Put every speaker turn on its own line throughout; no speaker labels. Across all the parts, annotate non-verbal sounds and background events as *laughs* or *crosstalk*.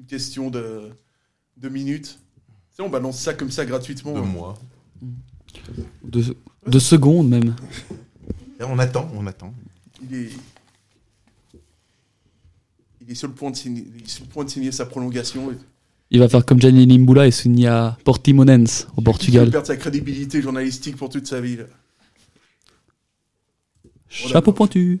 une question de, de minutes. Tu sais, on balance ça comme ça gratuitement.
De mois.
De, de secondes même.
Et on attend, on attend.
Il est, il est sur le point de signer, il est sur le point de signer sa prolongation.
Il va faire comme Gianni Limbula et signer à Portimonense au
Il
Portugal.
va perdre sa crédibilité journalistique pour toute sa vie. là.
Chapeau pointu.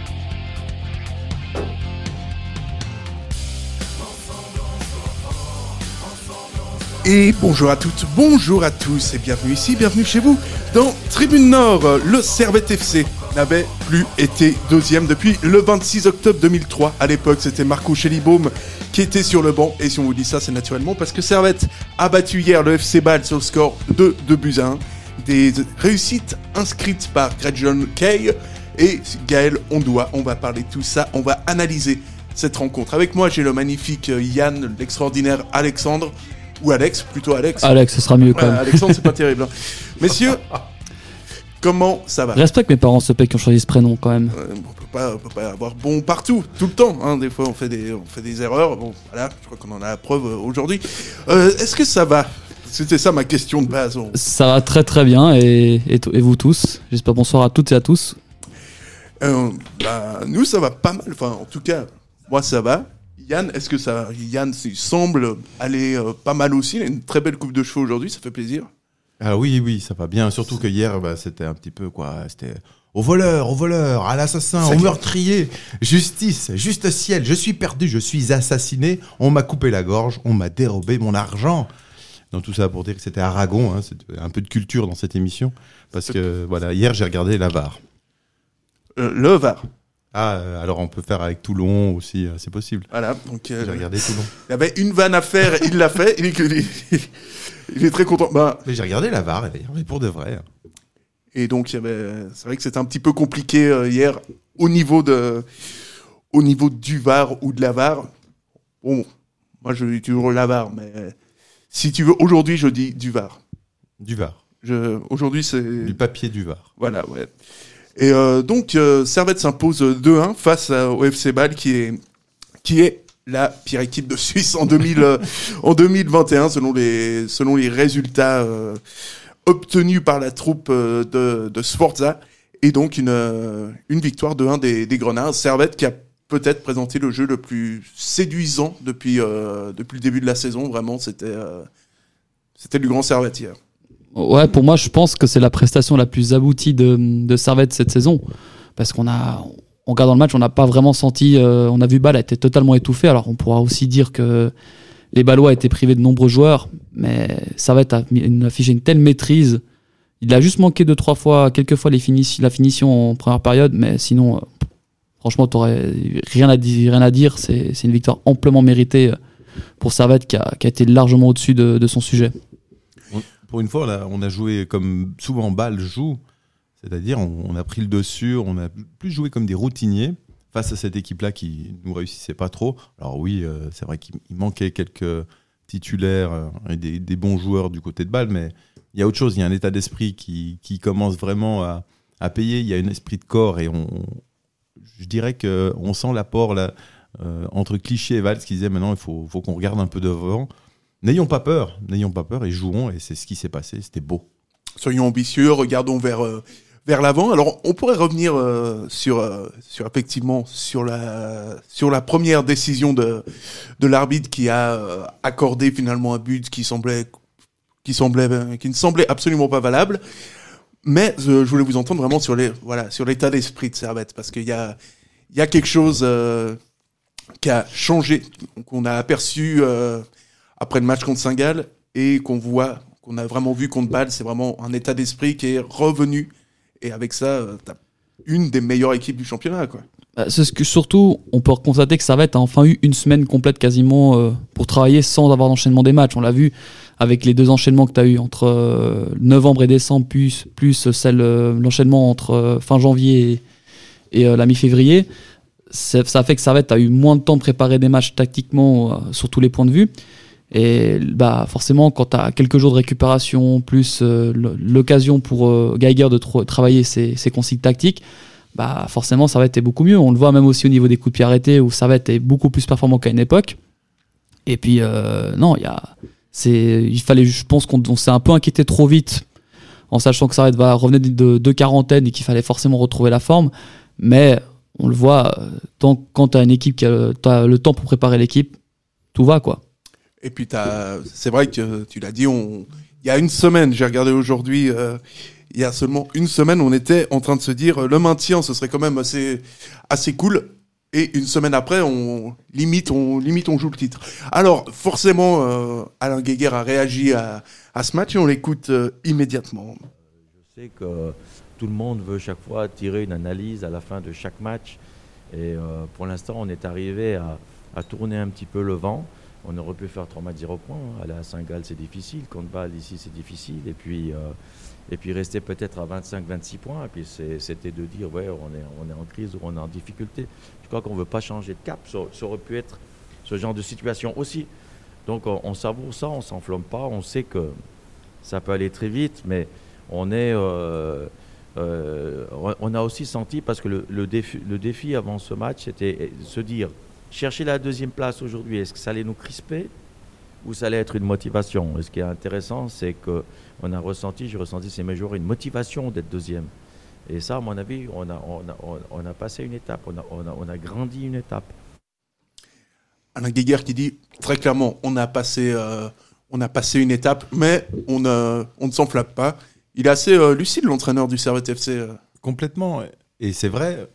Et bonjour à toutes, bonjour à tous et bienvenue ici, bienvenue chez vous dans Tribune Nord. Le Servette FC n'avait plus été deuxième depuis le 26 octobre 2003. À l'époque, c'était Marco Schellibaum qui était sur le banc. Et si on vous dit ça, c'est naturellement parce que Servette a battu hier le FC Bâle sur le score de 2 buts à 1. Des réussites inscrites par Gretchen Kay et Gaël Ondoa. On va parler de tout ça, on va analyser cette rencontre. Avec moi, j'ai le magnifique Yann, l'extraordinaire Alexandre, ou Alex, plutôt Alex.
Alex, ce sera mieux quand même.
Alexandre, c'est pas terrible. hein. Messieurs, *laughs* comment ça va?
Respecte mes parents, ce qui ont choisi ce prénom quand même.
Euh, on peut pas, on peut pas avoir bon partout, tout le temps. hein. Des fois, on fait des, on fait des erreurs. Bon, voilà, je crois qu'on en a la preuve euh, aujourd'hui. Euh, Est-ce que ça va? C'était ça ma question de base. On-
Ça va très très bien et, et, t- et vous tous? J'espère bonsoir à toutes et à tous.
Euh, bah, nous, ça va pas mal. Enfin, en tout cas, moi, ça va. Yann, est-ce que ça Yann il semble aller euh, pas mal aussi. Il a une très belle coupe de cheveux aujourd'hui, ça fait plaisir?
Ah oui, oui, ça va bien. Surtout que hier, bah, c'était un petit peu quoi. C'était au voleur, au voleur, à l'assassin, au meurtrier. Justice, juste ciel. Je suis perdu, je suis assassiné. On m'a coupé la gorge, on m'a dérobé mon argent. Donc tout ça pour dire que c'était Aragon. Hein, un peu de culture dans cette émission. Parce que voilà, hier j'ai regardé l'Avare.
Euh, le VAR.
Ah, euh, alors on peut faire avec Toulon aussi, euh, c'est possible.
Voilà. Donc, euh,
J'ai regardé Toulon. *laughs*
il avait une vanne à faire, il l'a fait. Il est, il est- il est très content. Bah,
Mais j'ai regardé l'Avare d'ailleurs, mais pour de vrai.
Et donc, c'est vrai que c'était un petit peu compliqué euh, hier au niveau de, au niveau du VAR ou de la VAR. Bon, moi je dis toujours la VAR, mais euh, si tu veux, aujourd'hui je dis du VAR.
Du Var.
Aujourd'hui c'est,
Du papier du Var.
voilà, ouais. Et euh, donc, euh, Servette s'impose 2-1 face au FC Bâle qui est, qui est la pire équipe de Suisse en, 2000, euh, *laughs* en 2021 selon les, selon les résultats obtenus par la troupe de, de Sforza. Et donc une, une victoire de 1 des, des Grenats. Servette qui a peut-être présenté le jeu le plus séduisant depuis, euh, depuis le début de la saison. Vraiment, c'était euh, c'était du grand Servette hier.
Ouais, pour moi, je pense que c'est la prestation la plus aboutie de, de Servette cette saison. Parce qu'on a, en regardant le match, on n'a pas vraiment senti. euh, on a vu Bâle a été totalement étouffé. Alors, on pourra aussi dire que les Ballois étaient privés de nombreux joueurs. Mais Servette a, affiché une telle maîtrise. Il a juste manqué deux, trois fois, quelques fois les la finition en première période. Mais sinon, euh, franchement, t'aurais rien à dire. Rien à dire. C'est une victoire amplement méritée euh, pour Servette qui a, été largement au-dessus de- de son sujet.
Pour une fois, on a joué comme souvent Bâle joue, c'est-à-dire on, a pris le dessus, on a plus joué comme des routiniers face à cette équipe-là qui nous réussissait pas trop. Alors oui, euh, c'est vrai qu'il il manquait quelques titulaires euh, et des, bons joueurs du côté de Bâle, mais il y a autre chose, il y a un état d'esprit qui, commence vraiment à, payer, il y a un esprit de corps et on, je dirais que on sent l'apport là, euh, entre Cliché et Valls qui disait maintenant il faut qu'on regarde un peu devant. N'ayons pas peur, n'ayons pas peur et jouons et c'est ce qui s'est passé, c'était beau.
soyons ambitieux, regardons vers euh, vers l'avant. Alors, on pourrait revenir euh, sur euh, sur effectivement sur la sur la première décision de de l'arbitre qui a accordé finalement un but qui semblait qui semblait qui ne semblait absolument pas valable. Mais je voulais vous entendre vraiment sur les voilà sur l'état d'esprit de Servette parce qu'il y a il y a quelque chose qui a changé qu'on a aperçu après le match contre Saint-Gall et qu'on voit qu'on a vraiment vu contre Bâle, c'est vraiment un état d'esprit qui est revenu. Et avec ça, euh, t'as une des meilleures équipes du championnat, quoi.
Bah, C'est ce que surtout, on peut constater que Servette a enfin eu une semaine complète quasiment euh, pour travailler sans avoir d'enchaînement des matchs. On l'a vu avec les deux enchaînements que tu as eu entre euh, novembre et décembre, plus, plus l'enchaînement entre fin janvier et, la mi-février. Ça fait que Servette a eu moins de temps de préparer des matchs tactiquement sur tous les points de vue. Et bah, forcément, quand tu as quelques jours de récupération, plus euh, l'occasion pour euh, Geiger de travailler ses, ses consignes tactiques, bah forcément Servette est beaucoup mieux. On le voit même aussi au niveau des coups de pied arrêtés où Servette est beaucoup plus performant qu'à une époque. Et puis euh, non, il y a, il fallait, je pense qu'on on s'est un peu inquiété trop vite en sachant que Servette va revenir de, quarantaine et qu'il fallait forcément retrouver la forme. Mais on le voit, euh, tant, quand tu as une équipe qui a, le temps pour préparer l'équipe, tout va quoi.
Et puis, c'est vrai que tu l'as dit, on... il y a une semaine, j'ai regardé aujourd'hui, euh, il y a seulement une semaine, on était en train de se dire euh, le maintien, ce serait quand même assez, assez cool. Et une semaine après, on limite, on limite, on joue le titre. Alors, forcément, euh, Alain Guéguer a réagi à, à ce match et on l'écoute immédiatement.
Je sais que tout le monde veut chaque fois tirer une analyse à la fin de chaque match. Et pour l'instant, on est arrivé à, à tourner un petit peu le vent. On aurait pu faire 3 matchs 0 points. Aller à Saint-Gall, c'est difficile. Contre Bâle, ici, c'est difficile. Et puis, euh, et puis rester peut-être à 25-26 points. Et puis c'était de dire, ouais, on est, en crise ou on est en difficulté. Je crois qu'on ne veut pas changer de cap. Ça, aurait pu être ce genre de situation aussi. Donc on, savoure ça, on s'enflamme pas. On sait que ça peut aller très vite, mais on est... euh, euh, a aussi senti, parce que le, le défi, le défi avant ce match, c'était se dire, chercher la deuxième place aujourd'hui, est-ce que ça allait nous crisper ou ça allait être une motivation? Et ce qui est intéressant, c'est que on a ressenti, j'ai ressenti ces mes joueurs, une motivation d'être deuxième. Et ça, à mon avis, on a, on a, on- on a passé une étape, on a, on a- on a grandi une étape.
Alain Guéguer qui dit très clairement, on a passé, euh, on a passé une étape, mais on, euh, on ne s'enflamme pas. Il est assez euh, lucide, l'entraîneur du Servette FC. euh.
Complètement. Et c'est vrai,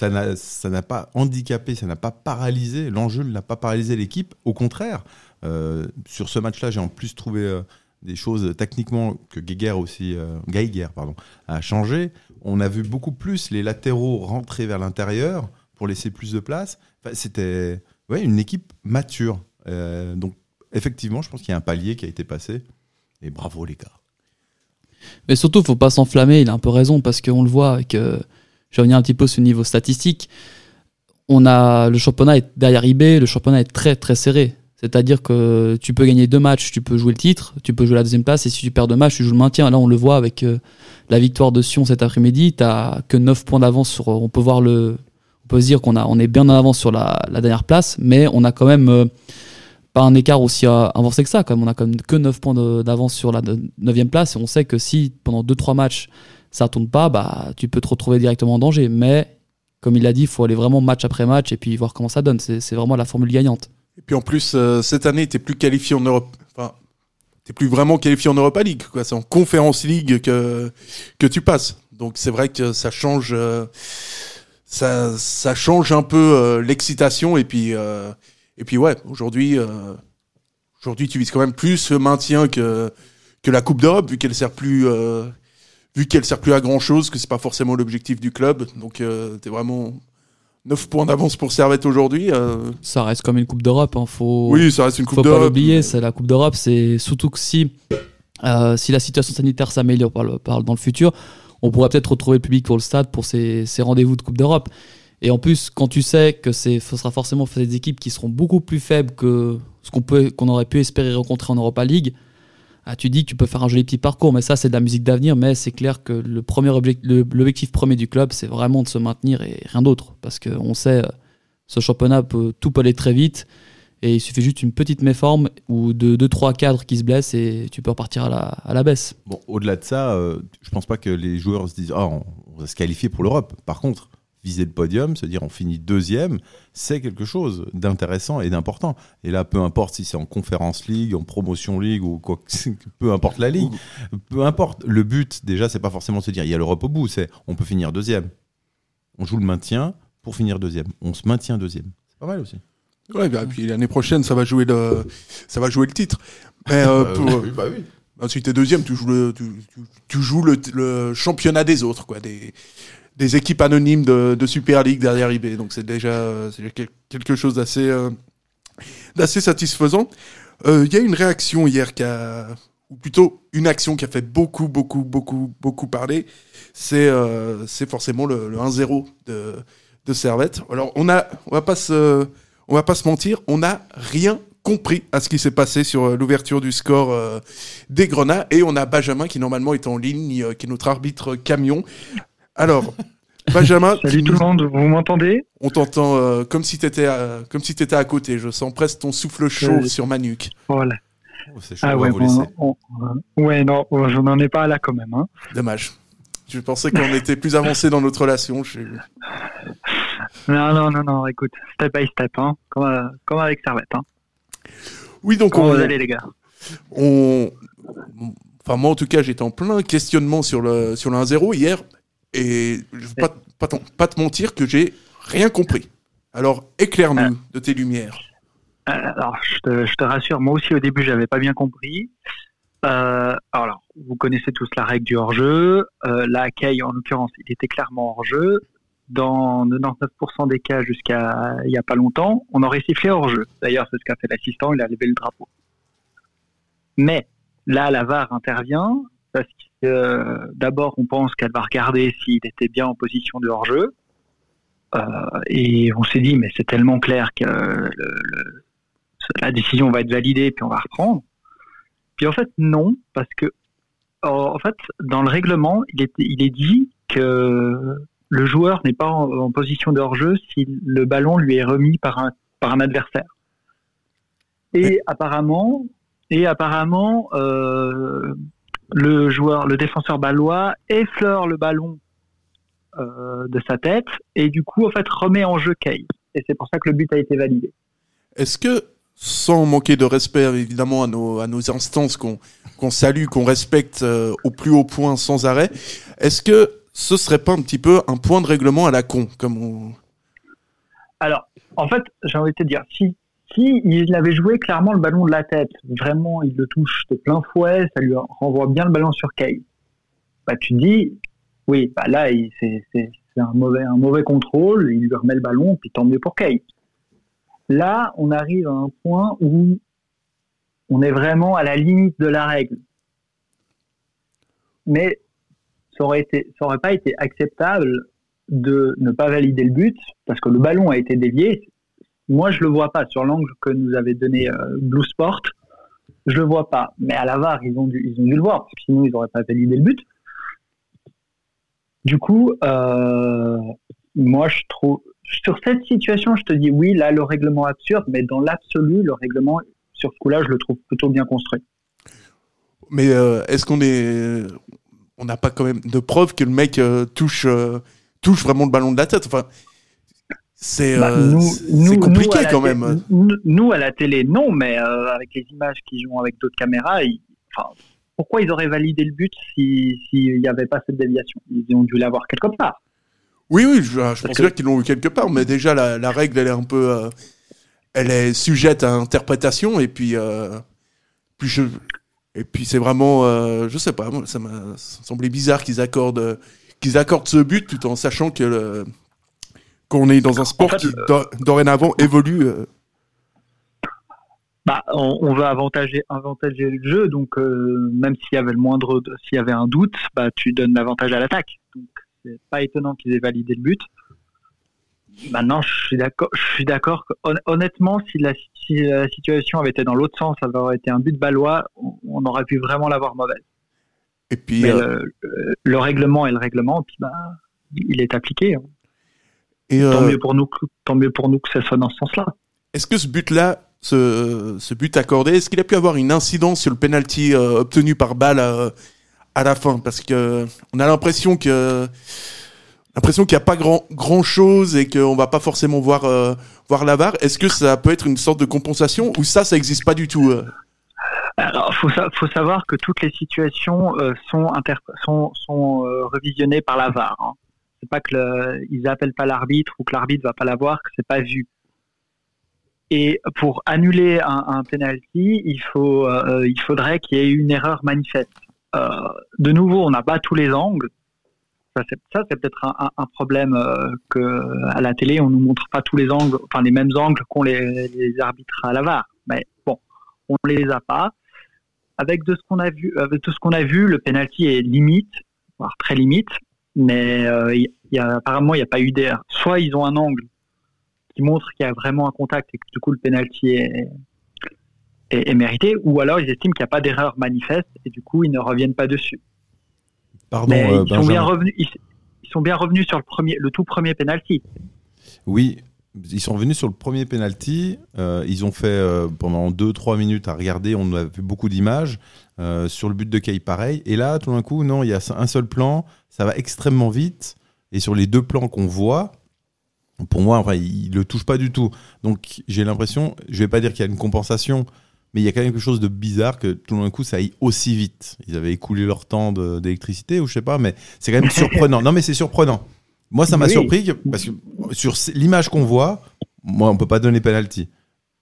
ça n'a pas handicapé, ça n'a pas paralysé, l'enjeu n'a pas paralysé l'équipe. Au contraire, euh, sur ce match-là, j'ai en plus trouvé euh, des choses techniquement que Geiger aussi, euh, Geiger, pardon, a changé. On a vu beaucoup plus les latéraux rentrer vers l'intérieur pour laisser plus de place. C'était une équipe mature. Donc, effectivement, je pense qu'il y a un palier qui a été passé. Et bravo, les gars.
Mais surtout, faut pas s'enflammer. Il a un peu raison parce qu'on le voit avec. Je vais revenir un petit peu sur le niveau statistique. On a le championnat est derrière IB. Le championnat est très très serré. C'est-à-dire que tu peux gagner deux matchs, tu peux jouer le titre, tu peux jouer la deuxième place, et si tu perds deux matchs, tu joues le maintien. Là, on le voit avec euh, la victoire de Sion cet après-midi. T'as que 9 points d'avance sur. On peut voir le. On peut se dire qu'on a, on est bien en avance sur la, dernière place, mais on a quand même euh, pas un écart aussi euh, avancé que ça. Quand. On a quand même que 9 points d'avance sur la 9 place, et on sait que si pendant 2-3 matchs ça tourne pas, bah, tu peux te retrouver directement en danger. Mais comme il l'a dit, il faut aller vraiment match après match et puis voir comment ça donne. C'est vraiment la formule gagnante.
Et puis en plus, euh, cette année, t'es plus qualifié en Europe. Enfin, t'es plus vraiment qualifié en Europa League. C'est en Conference League que que tu passes. Donc c'est vrai que ça change, euh, ça ça change un peu euh, l'excitation. Et puis et puis ouais, aujourd'hui aujourd'hui tu vises quand même plus le maintien que que la Coupe d'Europe vu qu'elle sert plus vu qu'elle sert plus à grand chose, que c'est pas forcément l'objectif du club. Donc euh, t'es vraiment 9 points d'avance pour Servette aujourd'hui. euh,
Ça reste comme une Coupe d'Europe. Hein. Faut,
oui, ça reste une
faut
Coupe
pas
d'Europe.
l'oublier. C'est la Coupe d'Europe. C'est surtout que si, euh, si la situation sanitaire s'améliore par le- par- dans le futur, on pourrait peut-être retrouver le public pour le stade pour ces, ces rendez-vous de Coupe d'Europe. Et en plus, quand tu sais que ce sera forcément des équipes qui seront beaucoup plus faibles que ce qu'on aurait pu espérer rencontrer en Europa League, ah, tu dis que tu peux faire un joli petit parcours, mais ça, c'est de la musique d'avenir. Mais c'est clair que l'objectif premier du club, c'est vraiment de se maintenir et rien d'autre. Parce qu'on sait, euh, ce championnat peut, tout peut aller très vite. Et il suffit juste une petite méforme ou de 2-3 cadres qui se blessent et tu peux repartir à la, baisse.
Bon, au-delà de ça, euh, je pense pas que les joueurs se disent Ah, on va se qualifier pour l'Europe. Par contre, viser le podium, se dire on finit deuxième, c'est quelque chose d'intéressant et d'important. Et là, peu importe si c'est en Conference League, en Promotion League ou quoi, que- peu importe la ligue, peu importe. Le but, déjà, c'est pas forcément de se dire il y a l'Europe au bout, c'est on peut finir deuxième. On joue le maintien pour finir deuxième. On se maintient deuxième. C'est pas mal aussi.
Ouais, bah, puis l'année prochaine, ça va jouer le, ça va jouer le titre. Mais euh, *laughs* pour,
oui, bah oui.
bah, si t'es deuxième, tu joues le, tu, tu- tu joues le, le championnat des autres, quoi, des, des équipes anonymes de, Super League derrière eBay. Donc c'est déjà, euh, quelque chose d'assez euh, satisfaisant. Euh, Il y a une réaction hier qui a, ou plutôt une action qui a fait beaucoup, beaucoup, beaucoup, beaucoup parler. C'est forcément le, le 1-0 de, Servette. Alors on a, on va pas se, on va pas se mentir, on n'a rien compris à ce qui s'est passé sur l'ouverture du score des Grenats et on a Benjamin qui normalement est en ligne, qui est notre arbitre camion. Alors, Benjamin, *laughs*
Salut
tu
tout le monde, vous m'entendez?
On t'entend euh, comme si t'étais à- comme si t'étais à côté. Je sens presque ton souffle chaud
Euh,
sur ma nuque.
Voilà.
Oh, c'est chaud,
Ah ouais,
vous
bon,
laisser.
on- on- ouais, non, oh, je n'en ai pas là quand même. Hein.
Dommage. Je pensais qu'on était plus avancé dans notre relation. Je...
Non, non, non, non, écoute, step by step, hein, comme, euh, comme avec Servette. Hein.
Oui, donc
Comment
on,
vous allez les gars?
on, enfin moi en tout cas j'étais en plein questionnement sur le sur le 1-0 hier et je vais pas pas, t'en- pas te mentir que j'ai rien compris. Alors éclaire-nous de tes lumières.
Euh, Alors, je te, je te rassure, moi aussi au début, j'avais pas bien compris. Euh, alors, vous connaissez tous la règle du hors-jeu. Euh, Kay, en l'occurrence, il était clairement hors-jeu. Dans 99% des cas, jusqu'à il y a pas longtemps, on aurait sifflé hors-jeu. D'ailleurs, c'est ce qu'a fait l'assistant, il a levé le drapeau. Mais là, la VAR intervient parce que euh, d'abord, on pense qu'elle va regarder s'il était bien en position de hors-jeu. Euh, et on s'est dit, mais c'est tellement clair que le- le- la décision va être validée, puis on va reprendre. Puis en fait, non, parce que en en fait, dans le règlement, il est, il est dit que le joueur n'est pas en, en position de hors-jeu si le ballon lui est remis par un, par un adversaire. Et apparemment, et apparemment, euh, le joueur, le défenseur balois effleure le ballon euh, de sa tête et du coup, en fait, remet en jeu Kay. Et c'est pour ça que le but a été validé.
Est-ce que sans manquer de respect évidemment à nos à nos instances qu'on qu'on salue, qu'on respecte euh, au plus haut point sans arrêt, est-ce que ce serait pas un petit peu un point de règlement à la con comme on...
Alors, en fait, j'ai envie de te dire, si, si il avait joué clairement le ballon de la tête, vraiment, il le touche de plein fouet, ça lui renvoie bien le ballon sur Kay. Bah, tu te dis, oui, bah là, c'est un mauvais, un mauvais contrôle, il lui remet le ballon, puis tant mieux pour Kay. Là, on arrive à un point où on est vraiment à la limite de la règle. Mais ça aurait été, ça aurait pas été acceptable de ne pas valider le but parce que le ballon a été dévié. Moi, je le vois pas sur l'angle que nous avait donné euh, Blue Sport. Je le vois pas. Mais à la VAR, ils ont dû, ils ont dû le voir parce que sinon ils n'auraient pas validé le but. Du coup, euh, moi, je trouve sur cette situation, je te dis oui, là, le règlement absurde, mais dans l'absolu, le règlement sur ce coup-là, je le trouve plutôt bien construit.
Mais euh, est-ce qu'on est on n'a pas quand même de preuves que le mec touche touche vraiment le ballon de la tête? C'est
Bah,
euh, compliqué
nous,
quand même.
nous- à la télé, non, mais euh, avec les images qu'ils ont avec d'autres caméras, ils- enfin, pourquoi ils auraient validé le but si- s'il n'y avait pas cette déviation? Ils ont dû l'avoir quelque part.
Oui, oui, je, je pense
que-
bien qu'ils l'ont eu quelque part, mais déjà la, la règle, elle est un peu, euh, elle est sujette à interprétation et puis, euh, puis je, et puis c'est vraiment, je sais pas, ça m'a ça semblait bizarre qu'ils accordent, qu'ils accordent ce but tout en sachant que le- qu'on est dans un sport
fait,
qui do- dorénavant évolue. euh,
Bah, on, on veut avantager, avantager le jeu, donc euh, même s'il y avait le moindre, s'il y avait un doute, bah, tu donnes l'avantage à l'attaque. Donc, c'est pas étonnant qu'ils aient validé le but. Maintenant, je suis d'accord. Je suis d'accord. hon- Honnêtement, si la, si la situation avait été dans l'autre sens, ça aurait été un but balois, on, on aurait pu vraiment l'avoir mauvaise.
et puis,
Mais
euh,
le, le- le règlement est le règlement, puis bah, il est appliqué. hein.
Et,
Tant
euh,
mieux pour nous, que- tant mieux pour nous que ce soit dans ce sens-là.
Est-ce que ce but-là, ce, ce but accordé, est-ce qu'il a pu avoir une incidence sur le penalty euh, obtenu par balle à, à la fin? Parce que on a l'impression que l'impression qu'il n'y a pas grand grand chose et qu'on va pas forcément voir euh, voir la VAR. Est-ce que ça peut être une sorte de compensation ou ça, ça existe pas du tout euh?
Alors, faut, sa- faut savoir que toutes les situations euh, sont, sont, sont euh, revisionnées par la VAR. Hein. C'est pas que le, ils appellent pas l'arbitre ou que l'arbitre va pas la voir, que c'est pas vu. Et pour annuler un, un penalty, il faut, euh, il faudrait qu'il y ait une erreur manifeste. Euh, de nouveau, on n'a pas tous les angles. Ça, c'est peut-être un, problème euh, que à la télé, on nous montre pas tous les angles, enfin les mêmes angles qu'ont les, arbitres à la VAR. Mais bon, on les a pas. Avec de ce qu'on a vu, avec tout ce qu'on a vu, le penalty est limite, voire très limite. Mais euh, y a, apparemment, il n'y a pas eu d'air. Soit ils ont un angle qui montre qu'il y a vraiment un contact et que du coup le penalty est, est, est mérité, ou alors ils estiment qu'il n'y a pas d'erreur manifeste et du coup ils ne reviennent pas dessus.
Pardon,
Mais
euh,
ils sont bien revenus. Ils, ils sont bien revenus sur le premier, le tout premier penalty.
Oui, ils sont venus sur le premier penalty. euh, ils ont fait euh, pendant 2-3 minutes à regarder. On a vu beaucoup d'images. euh, sur le but de Kay, pareil. Et là, tout d'un coup, non, il y a un seul plan. Ça va extrêmement vite. Et sur les deux plans qu'on voit, pour moi, enfin, il ne le touche pas du tout. Donc, j'ai l'impression, je vais pas dire qu'il y a une compensation, mais il y a quand même quelque chose de bizarre que tout d'un coup, ça aille aussi vite. Ils avaient écoulé leur temps d'électricité ou je sais pas, mais c'est quand même *laughs* surprenant. Non, mais c'est surprenant. Moi, ça m'a
Oui.
surpris que- parce que sur l'image qu'on voit, moi, on peut pas donner penalty.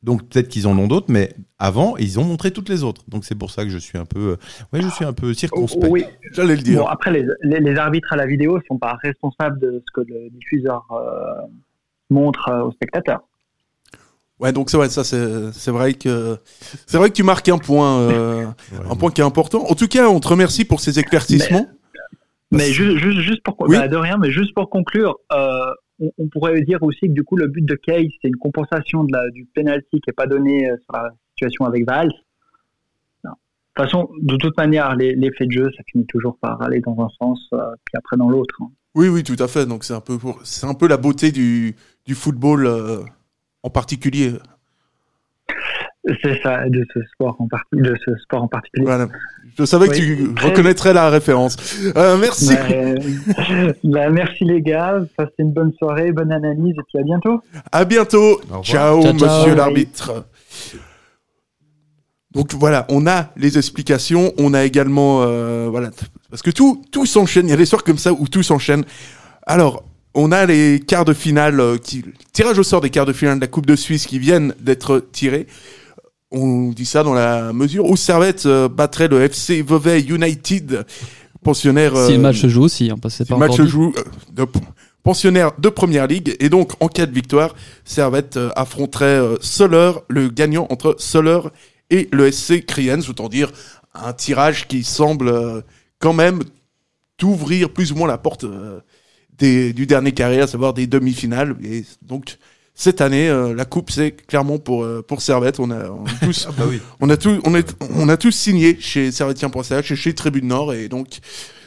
Donc peut-être qu'ils en ont d'autres, mais avant, ils ont montré toutes les autres. Donc c'est pour ça que je suis un peu, euh, ouais, je suis un peu circonspect.
Oui.
J'allais le dire.
Bon, après, les, les, les arbitres à la vidéo sont pas responsables de ce que le diffuseur euh, montre euh, aux spectateurs.
Ouais, donc c'est vrai, ça c'est c'est vrai que c'est vrai que tu marques un point, euh, *laughs* un point qui est important. En tout cas, on te remercie pour ces éclaircissements.
Mais juste, juste, juste pour
Oui.
bah, de rien, mais juste pour conclure, euh, on, on pourrait dire aussi que du coup le but de Kay c'est une compensation de la, du penalty qui est pas donné euh, sur la situation avec Valls. Non. De toute façon, de toute manière, les, les faits de jeu, ça finit toujours par aller dans un sens euh, puis après dans l'autre. hein.
Oui, oui, tout à fait. Donc c'est un peu pour, c'est un peu la beauté du du football euh, en particulier.
C'est ça, de ce sport en, de ce sport en particulier.
Voilà. Je savais que
Oui.
tu
Très-
reconnaîtrais la référence. Euh, merci.
Bah, *laughs* bah, merci les gars, passez une bonne soirée, bonne analyse et puis à bientôt.
À bientôt. Ciao,
Ciao, ciao.
monsieur l'arbitre. Donc voilà, on a les explications, on a également euh, voilà parce que tout tout s'enchaîne. Il y a des soirs comme ça où tout s'enchaîne. Alors on a les quarts de finale, euh, qui, tirage au sort des quarts de finale de la Coupe de Suisse qui viennent d'être tirés. On dit ça dans la mesure où Servette euh, battrait le FC Vevey United, pensionnaire.
Si le
euh,
match se joue aussi, hein, parce que c'est
si
pas
le match se joue euh, de pensionnaire de première ligue et donc en cas de victoire, Servette affronterait Soler, le gagnant entre Soler et le SC Kriens, autant dire un tirage qui semble quand même t'ouvrir plus ou moins la porte des, du dernier carré, à savoir des demi-finales. Et donc cette année, euh, la coupe c'est clairement pour euh, pour Servette. On a, on a tous *laughs*
Ah bah oui.
on a tous, on est, on a tous signé chez Servetien.ch et chez Tribune Nord et donc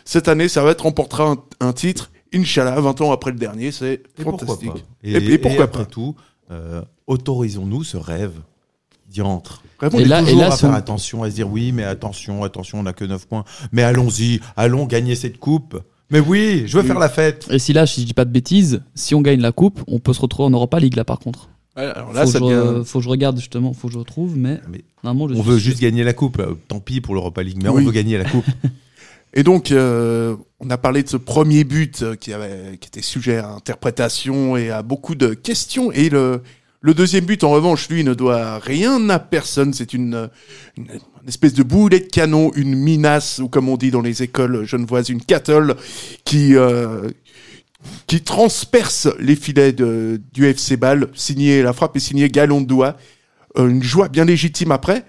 cette année Servette remportera un, un titre. Inch'Allah, 20 ans après le dernier, c'est
Et pourquoi
fantastique.
pas
Et, et pourquoi
après
pas
tout, euh, autorisons-nous ce rêve.
Vraiment,
On
Et là- et là,
à faire attention, à se dire oui, mais attention, attention, on n'a que 9 points. Mais allons-y, allons gagner cette coupe. Mais oui, je veux faire la fête.
Et si là, si je dis pas de bêtises, si on gagne la coupe, on peut se retrouver en Europa League là par contre.
Alors là,
faut,
ça
que je,
devient.
faut que je regarde justement, faut que je retrouve, mais,
Mais
normalement je
on
suis
veut
sûr.
juste gagner la coupe. euh, Tant pis pour l'Europa League, mais
Oui.
on veut gagner la coupe. *laughs*
Et donc, euh, on a parlé de ce premier but euh, qui, avait, qui était sujet à interprétation et à beaucoup de questions. Et le, le deuxième but, en revanche, lui, ne doit rien à personne. C'est une, une, une espèce de boulet de canon, une minace, ou comme on dit dans les écoles genevoises, une cattle qui, euh, qui transperce les filets du FC Ball. Signé, la frappe est signée Galon de doigt. Euh, une joie bien légitime après.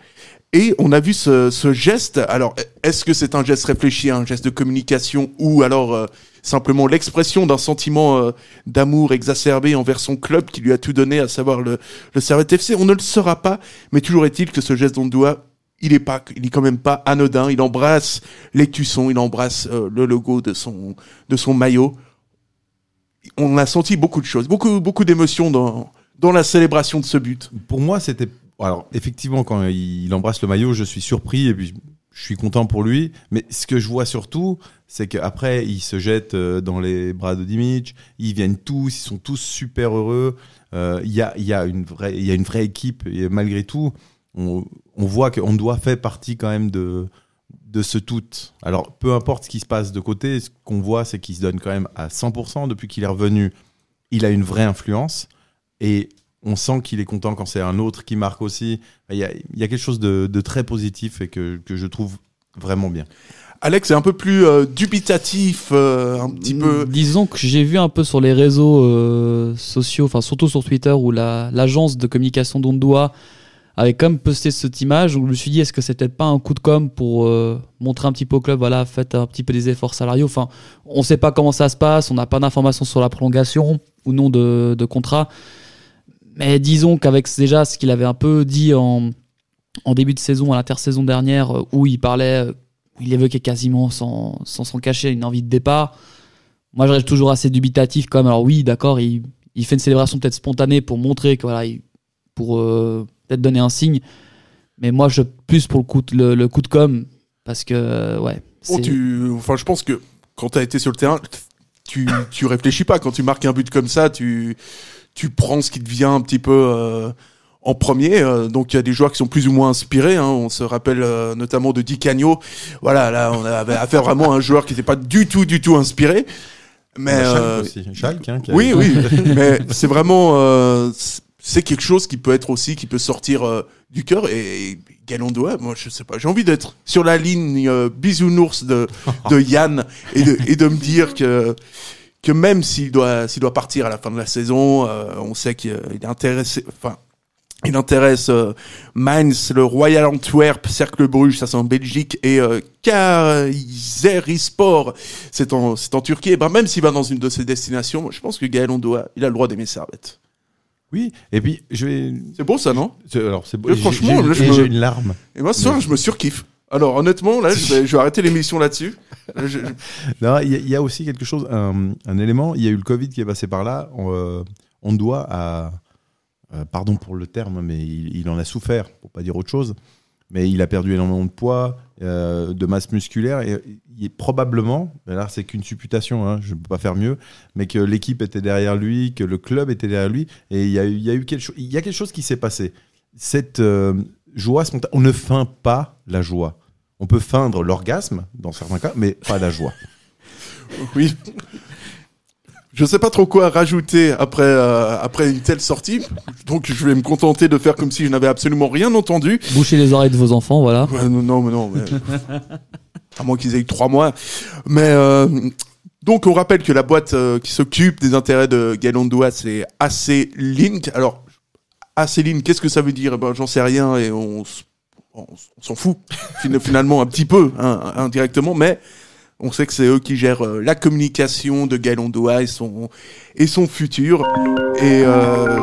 Et on a vu ce, ce geste. Alors, est-ce que c'est un geste réfléchi, un geste de communication, ou alors euh, simplement l'expression d'un sentiment euh, d'amour exacerbé envers son club qui lui a tout donné, à savoir le, le Servette FC On ne le saura pas, mais toujours est-il que ce geste doigt, il est pas, il est quand même pas anodin. Il embrasse les tussons, il embrasse euh, le logo de son de son maillot. On a senti beaucoup de choses, beaucoup beaucoup d'émotions dans dans la célébration de ce but.
Pour moi, c'était. Alors, effectivement, quand il embrasse le maillot, je suis surpris et puis je suis content pour lui. Mais ce que je vois surtout, c'est qu'après, il se jette euh, dans les bras de Dimic. Ils viennent tous, ils sont tous super heureux. Euh, Il y, a, y, a une vraie- y a une vraie équipe et malgré tout, on, on voit qu'on doit faire partie quand même de, de ce tout. Alors, peu importe ce qui se passe de côté, ce qu'on voit, c'est qu'il se donne quand même à 100% depuis qu'il est revenu. Il a une vraie influence et on sent qu'il est content quand c'est un autre qui marque aussi. Il y a, il y a quelque chose de, de très positif et que, que je trouve vraiment bien.
Alex est un peu plus euh, dubitatif, euh, un petit peu.
Disons que j'ai vu un peu sur les réseaux euh, sociaux, enfin surtout sur Twitter, où la- l'agence de communication d'Ondoa avait quand même posté cette image. Où je me suis dit, est-ce que c'était pas un coup de com pour euh, montrer un petit peu au club, voilà, faites un petit peu des efforts salariaux. Enfin, on sait pas comment ça se passe, on n'a pas d'informations sur la prolongation ou non de, contrat. Mais disons qu'avec déjà ce qu'il avait un peu dit en, début de saison, à l'intersaison dernière, euh, où il parlait, euh, où il évoquait quasiment sans sans s'en cacher une envie de départ. Moi, je reste toujours assez dubitatif quand même. Alors oui, d'accord, il, fait une célébration peut-être spontanée pour montrer que voilà, il- pour euh, peut-être donner un signe. Mais moi, je plus pour le coup de, le, le coup de com parce que euh, ouais.
Oh,
c'est-
tu... Enfin, je pense que quand tu as été sur le terrain, tu, tu réfléchis pas. Quand tu marques un but comme ça, tu, tu prends ce qui te vient un petit peu euh, en premier. Euh, donc, il y a des joueurs qui sont plus ou moins inspirés. hein. On se rappelle euh, notamment de Di Canio. Voilà, là, on avait affaire vraiment à un joueur qui n'était pas du tout, du tout inspiré. Mais
Schalke
euh,
aussi. Schalke, hein, qui
oui, oui, *laughs* mais c'est vraiment euh, c'est quelque chose qui peut être aussi qui peut sortir euh, du cœur et Galondois, moi je sais pas, j'ai envie d'être sur la ligne euh, bisounours de *laughs* de Yann et de et de me dire que que même s'il doit s'il doit partir à la fin de la saison, euh, on sait qu'il est intéressé, enfin il intéresse euh, Mainz, le Royal Antwerp, Cercle Bruges, ça c'est en Belgique, et euh, Kayserispor, c'est en, c'est en Turquie. Et ben même s'il va dans une de ces destinations, je pense que Gaël Ondoa, il a le droit d'aimer Servette.
Oui, et puis je vais.
C'est beau ça, non
C'est- Alors c'est beau. J'ai-
franchement,
j'ai-
là, je
et
me-
j'ai une larme.
Et moi ce soir, je me surkiffe. Alors honnêtement, là, je vais, je vais arrêter l'émission là-dessus. Là, je- je- *laughs*
Non, il y, a- il y a aussi quelque chose, un, un élément. Il y a eu le Covid qui est passé par là. On, euh, on doit à, euh, pardon pour le terme, mais il, il en a souffert, pour pas dire autre chose. Mais il a perdu énormément de poids, euh, de masse musculaire, et est probablement, là c'est qu'une supputation, hein, je ne peux pas faire mieux, mais que l'équipe était derrière lui, que le club était derrière lui, et il y a, eu- quelque chose, y a quelque chose qui s'est passé. Cette euh, joie on ne feint pas la joie. On peut feindre l'orgasme dans certains cas, mais pas la joie.
oui. Je sais pas trop quoi rajouter après euh, après une telle sortie, donc je vais me contenter de faire comme si je n'avais absolument rien entendu.
Bouchez les oreilles de vos enfants, voilà.
Ouais, non, non, non. mais- à moins qu'ils aient eu trois mois. Mais euh, donc, on rappelle que la boîte euh, qui s'occupe des intérêts de Galondoa, c'est AC Link. Alors, AC Link, qu'est-ce que ça veut dire? Eh ben, J'en sais rien et on, s'en fout fin- finalement un petit peu, hein, indirectement, mais on sait que c'est eux qui gèrent euh, la communication de Galondoa et son, futur. Euh,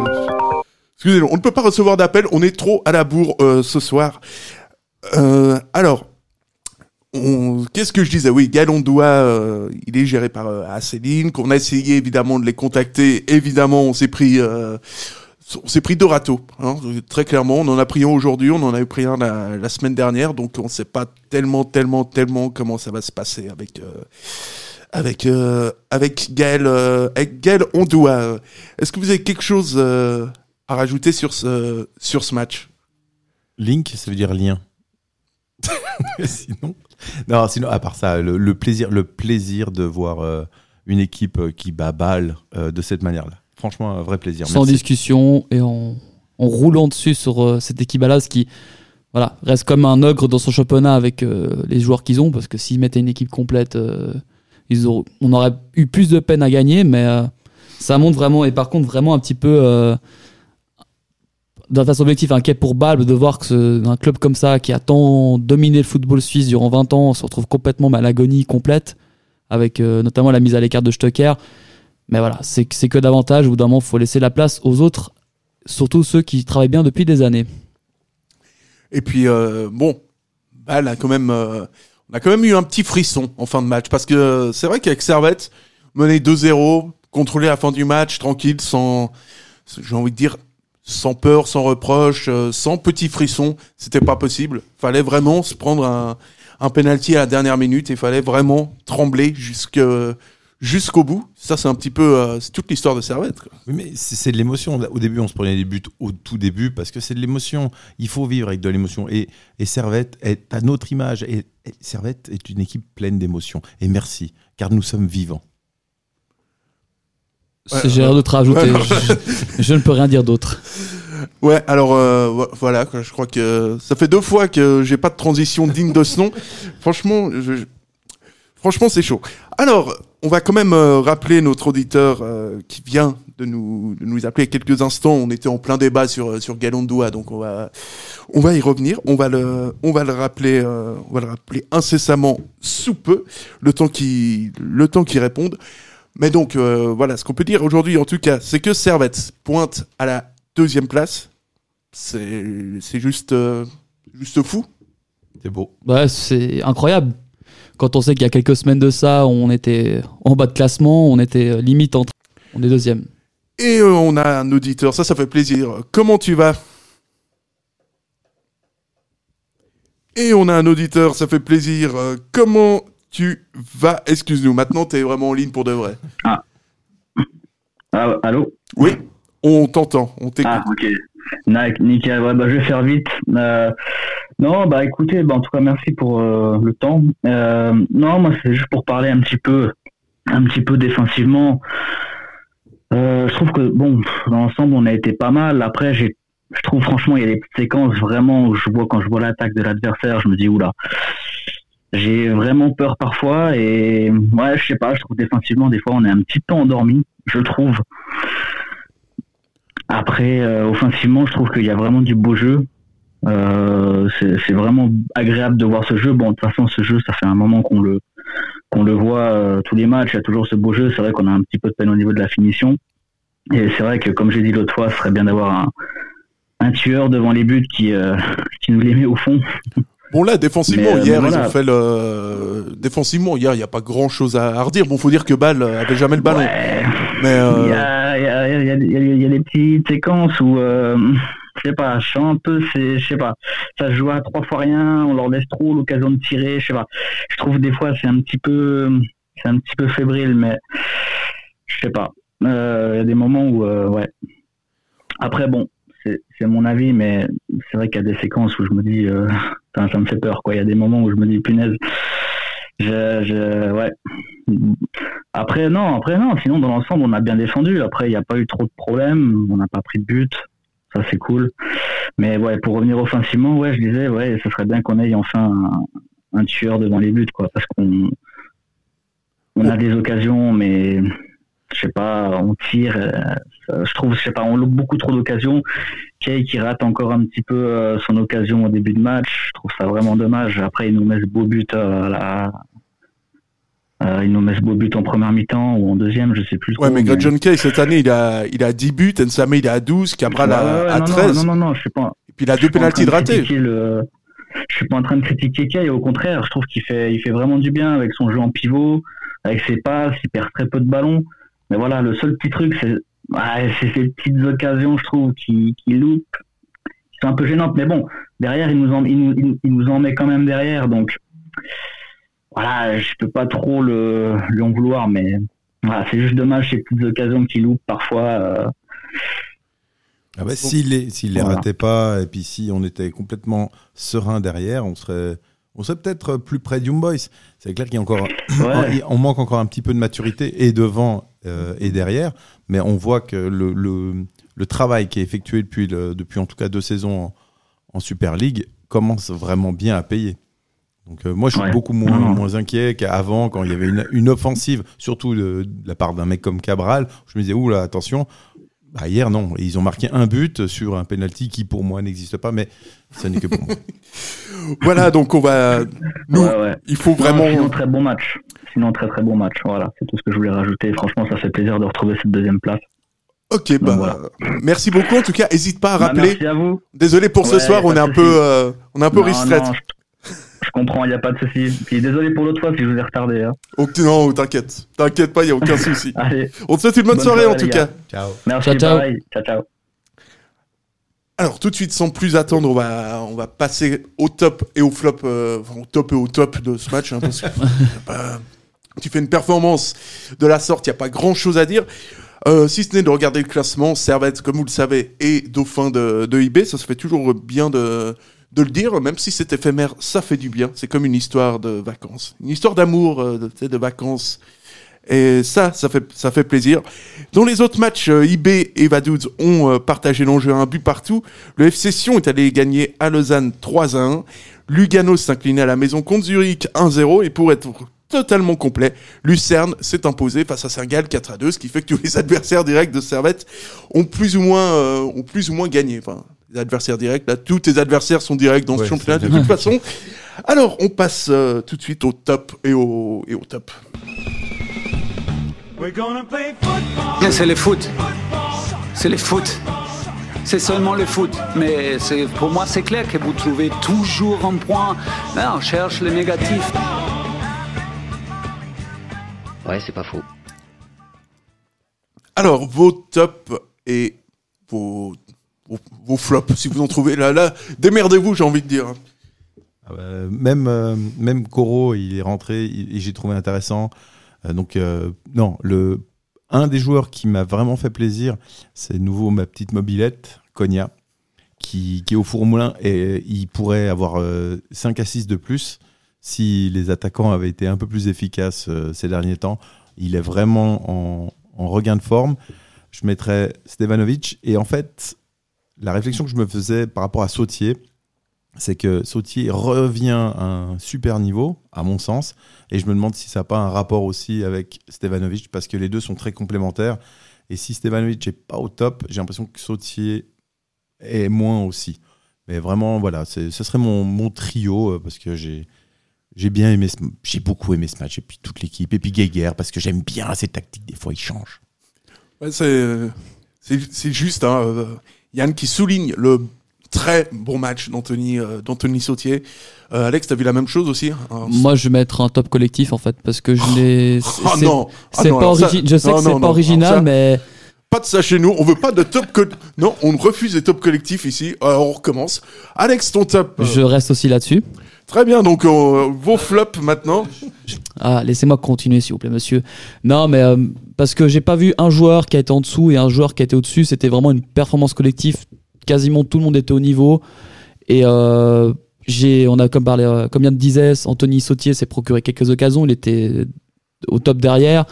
excusez-nous, on ne peut pas recevoir d'appel, on est trop à la bourre euh, ce soir. Alors, qu'est-ce que je disais? Oui, Galondois, il est géré par euh, Acéline, qu'on a essayé évidemment de les contacter. Évidemment, on s'est pris, on s'est pris deux râteaux. hein, très clairement, on en a pris un aujourd'hui, on en a eu pris un la, semaine dernière, donc on ne sait pas tellement, tellement, tellement comment ça va se passer avec. euh, avec euh, avec Gaël euh, avec Gaël Ondoa. Est-ce que vous avez quelque chose euh, à rajouter sur ce sur ce match?
Link, ça veut dire lien. *laughs* sinon, non, sinon, à part ça, le, plaisir, le plaisir de voir une équipe qui bat balle de cette manière-là. Franchement, un vrai plaisir.
Sans
Merci.
discussion et en, en roulant dessus sur euh, cette équipe Balaz qui voilà, reste comme un ogre dans son championnat avec euh, les joueurs qu'ils ont parce que s'ils mettaient une équipe complète, euh, ils on aurait eu plus de peine à gagner, mais ça montre vraiment et par contre vraiment un petit peu d'un façon objective inquiet pour Balbe de voir que ce- un club comme ça qui a tant dominé le football suisse durant 20 ans se retrouve complètement à l'agonie complète avec euh, notamment la mise à l'écart de Stocker. Mais voilà, c'est que- davantage. Au bout d'un moment, il faut laisser la place aux autres, surtout ceux qui travaillent bien depuis des années.
Et puis euh, bon, Bâle a quand même, euh, on a quand même eu un petit frisson en fin de match parce que euh, c'est vrai qu'avec Servette, mener 2-0, contrôler la fin du match tranquille, sans, j'ai envie de dire, sans peur, sans reproche, sans petit frisson, c'était pas possible. Fallait vraiment se prendre un, un penalty à la dernière minute et fallait vraiment trembler jusque jusqu'au bout. Ça, c'est un petit peu, euh, c'est toute l'histoire de Servette. quoi.
Oui, mais c'est c'est de l'émotion. Au début, on se prenait des buts au tout début parce que c'est de l'émotion. Il faut vivre avec de l'émotion. Et, et Servette est à notre image. Et, et Servette est une équipe pleine d'émotions. Et merci, car nous sommes vivants.
C'est- J'ai rien d'autre à ajouter.
Ouais,
je, je ne peux rien dire d'autre.
Ouais, alors euh, vo- voilà, je crois que ça fait deux fois que j'ai pas de transition digne de ce nom. Franchement, je- je- franchement, c'est chaud. Alors, on va quand même euh, rappeler notre auditeur euh, qui vient de nous, nous appeler quelques instants. On était en plein débat sur euh, sur donc on va on va y revenir. On va le on va le rappeler on va le rappeler incessamment sous peu, le temps qui le temps qu'il réponde. Mais donc voilà, ce qu'on peut dire aujourd'hui en tout cas, c'est que Servette pointe à la deuxième place. C'est c'est juste juste fou.
C'est beau.
Ouais, c'est incroyable. Quand on sait qu'il y a quelques semaines de ça, on était en bas de classement, on était limite entre. On est deuxième.
Et euh, on a un auditeur, ça ça fait plaisir. Comment tu vas? Et on a un auditeur, ça fait plaisir. Euh, Comment tu vas? Excuse-nous, maintenant tu es vraiment en ligne pour de vrai.
Ah, allô?
Oui, on t'entend, on t'écoute.
Ah, ok. Nick- Nickel, ouais, bah, je vais faire vite. Euh, non, bah écoutez, bah, en tout cas, merci pour euh, le temps. Euh, non, moi, c'est juste pour parler un petit peu, un petit peu défensivement. Euh, je trouve que, bon, dans l'ensemble, on a été pas mal. Après, j'ai, je trouve franchement, il y a des petites séquences vraiment où je vois, quand je vois l'attaque de l'adversaire, je me dis, oula. J'ai vraiment peur parfois et ouais, je sais pas, je trouve défensivement, des fois, on est un petit peu endormi, je trouve. Après, offensivement, je trouve qu'il y a vraiment du beau jeu. Euh, c'est vraiment agréable de voir ce jeu. Bon, de toute façon, ce jeu, ça fait un moment qu'on le qu'on le voit euh, tous les matchs. Il y a toujours ce beau jeu. C'est vrai qu'on a un petit peu de peine au niveau de la finition. Et c'est vrai que, comme j'ai dit l'autre fois, ce serait bien d'avoir un, un tueur devant les buts qui euh, *laughs* qui nous les met au fond.
Bon là, défensivement,
Mais, euh,
hier,
mais
ils ont fait le... Défensivement, hier, il n'y a pas grand-chose à, à redire. Bon, faut dire que Ball euh, avait jamais le ballon.
Ouais.
Mais euh,
Il y a, il y, a, il y, des petites séquences où, euh, je sais pas, je sens un peu, c'est, je sais pas, ça se joue à trois fois rien, on leur laisse trop l'occasion de tirer, je sais pas. Je trouve des fois c'est un petit peu, c'est un petit peu fébrile, mais je sais pas. Euh, Il y a des moments où, ouais. Après bon, c'est, mon avis, mais c'est vrai qu'il y a des séquences où je me dis, ça me fait peur, quoi. Il y a des moments où je me dis, punaise, je, je, ouais. Après, non, après, non. Sinon, dans l'ensemble, on a bien défendu. Après, il n'y a pas eu trop de problèmes. On n'a pas pris de but. Ça, c'est cool. Mais ouais, pour revenir offensivement, ouais, je disais, ouais, ce serait bien qu'on ait enfin un, un tueur devant les buts, quoi. Parce qu'on on a des occasions, mais je sais pas, on tire. euh, ça- je trouve, je sais pas, on loupe beaucoup trop d'occasions. Kay qui rate encore un petit peu euh, son occasion au début de match. Je trouve ça vraiment dommage. Après, il nous met ce beau but euh, à la, euh, il nous met ce beau but en première mi-temps ou en deuxième, je sais plus.
ouais,
trop,
mais Greg John Kay, cette année, il a, il a 10 buts, Nsame, il est à 12, Cabral
Ouais,
à,
ouais,
à
non,
13.
Non, non, non, je suis pas.
Et puis il a deux pénalties de ratés.
le- Je suis pas en train de critiquer Kay, au contraire, je trouve qu'il fait, il fait vraiment du bien avec son jeu en pivot, avec ses passes, il perd très peu de ballons. Mais voilà, le seul petit truc, c'est ouais, c'est ces petites occasions, je trouve, qui, qui loupent, qui sont un peu gênantes. Mais bon, derrière, il nous en, il nous, il- il nous en met quand même derrière, donc voilà, je peux pas trop le, lui en vouloir, mais voilà, c'est juste dommage ces petites occasions qu'il loupe parfois. euh,
Ah bah, s'il les, s'il les
Voilà.
ratait pas, et puis si on était complètement serein derrière, on serait, on serait peut-être plus près du Boys. C'est clair qu'il y a encore,
Ouais.
on manque encore un petit peu de maturité et devant euh, et derrière, mais on voit que le, le, le travail qui est effectué depuis, le, depuis en tout cas deux saisons en, en Super League commence vraiment bien à payer. Donc euh, moi je suis
Ouais.
beaucoup moins, moins inquiet qu'avant quand il y avait une, une offensive, surtout de, de la part d'un mec comme Cabral. Je me disais oula attention. Bah, hier non, ils ont marqué un but sur un penalty qui pour moi n'existe pas, mais ce n'est que pour moi. *laughs*
Voilà, donc on va. Nous,
Ouais, ouais.
il faut
Non,
vraiment.
sinon, très bon match. Sinon, très très bon match. Voilà, c'est tout ce que je voulais rajouter. Franchement, ça fait plaisir de retrouver cette deuxième place.
Ok, bah,
voilà.
merci beaucoup. En tout cas, hésite pas à
Bah,
rappeler.
merci à vous.
Désolé pour ce soir, on est un peu, euh, on est un peu
je, comprends, il n'y a pas de souci. Puis désolé pour l'autre fois si je vous ai retardé. hein.
Non, t'inquiète, t'inquiète pas, il y a aucun *laughs* souci.
Allez,
On te souhaite une bonne,
Bonne
soirée, en tout cas.
Ciao.
merci,
Ciao, ciao.
pareil. Ciao, ciao.
Alors tout de suite, sans plus attendre, on va, on va passer au top et au flop, euh, enfin, au top et au top de ce match. hein, parce que *laughs* tu fais une performance de la sorte, il n'y a pas grand-chose à dire. Euh, si ce n'est de regarder le classement, Servette, comme vous le savez, est dauphin de, de IB. Ça se fait toujours bien de, de le dire, même si c'est éphémère, ça fait du bien. C'est comme une histoire de vacances, une histoire d'amour, euh, de, de vacances. Et ça, ça fait, ça fait plaisir. Dans les autres matchs, euh, IB et Vaduz ont euh, partagé l'enjeu à un but partout. Le FC Sion est allé gagner à Lausanne 3 à 1. Lugano s'inclinait à la maison contre Zurich 1-0. Et pour être totalement complet, Lucerne s'est imposé face à Saint-Gall 4 à 2, ce qui fait que tous les *laughs* adversaires directs de Servette ont plus ou moins, euh, ont plus ou moins gagné. Enfin, les adversaires directs, là, tous tes adversaires sont directs dans ce championnat de toute façon. Alors, on passe euh, tout de suite au top et au, et au top.
C'est le foot. C'est le foot. C'est seulement le foot. Mais c'est- pour moi, c'est clair que vous trouvez toujours un point. Là, on cherche le négatif.
Ouais, c'est pas faux.
Alors, vos tops et vos, vos, flops, si vous en trouvez. Là, là, démerdez-vous, j'ai envie de dire.
Ah bah, même euh, même Coro, il est rentré et j'ai trouvé intéressant. Euh, donc euh, non, le un des joueurs qui m'a vraiment fait plaisir, c'est nouveau ma petite mobilette, Konya, qui, qui est au four au moulin et il pourrait avoir euh, 5 assists de plus si les attaquants avaient été un peu plus efficaces ces derniers temps. Il est vraiment en, en regain de forme. Je mettrais Stevanovic et en fait, la réflexion que je me faisais par rapport à Sautier, c'est que Sautier revient à un super niveau, à mon sens, et je me demande si ça n'a pas un rapport aussi avec Stevanovic, parce que les deux sont très complémentaires. Et si Stevanovic n'est pas au top, j'ai l'impression que Sautier est moins aussi. Mais vraiment, voilà, ce serait mon, trio, euh, parce que j'ai j'ai bien aimé, j'ai beaucoup aimé ce match, et puis toute l'équipe, et puis Geiger, parce que j'aime bien ses tactiques, des fois il change.
C'est, c'est juste, hein, euh, Yann qui souligne le très bon match d'Anthony, euh, d'Anthony Sautier. Euh, Alex, t'as vu la même chose aussi hein
Moi, je vais mettre un top collectif en fait, parce que je l'ai. *laughs* c'est-
Ah
c'est-
non, ah
c'est pas
ça-
Je sais
non,
que c'est
non,
pas original,
ça-
mais
Pas de ça chez nous, on veut pas de top co- Non, on refuse les top collectifs ici. Alors on recommence. Alex, ton top. euh,
je reste aussi là-dessus.
Très bien, donc euh, vos flops maintenant.
Ah, laissez-moi continuer, s'il vous plaît, monsieur. Non, mais euh, parce que j'ai pas vu un joueur qui a été en dessous et un joueur qui a été au-dessus. C'était vraiment une performance collective. Quasiment tout le monde était au niveau. Et euh, j'ai, on a comme parlé, euh, comme Yann disait, Anthony Sautier s'est procuré quelques occasions. Il était au top derrière.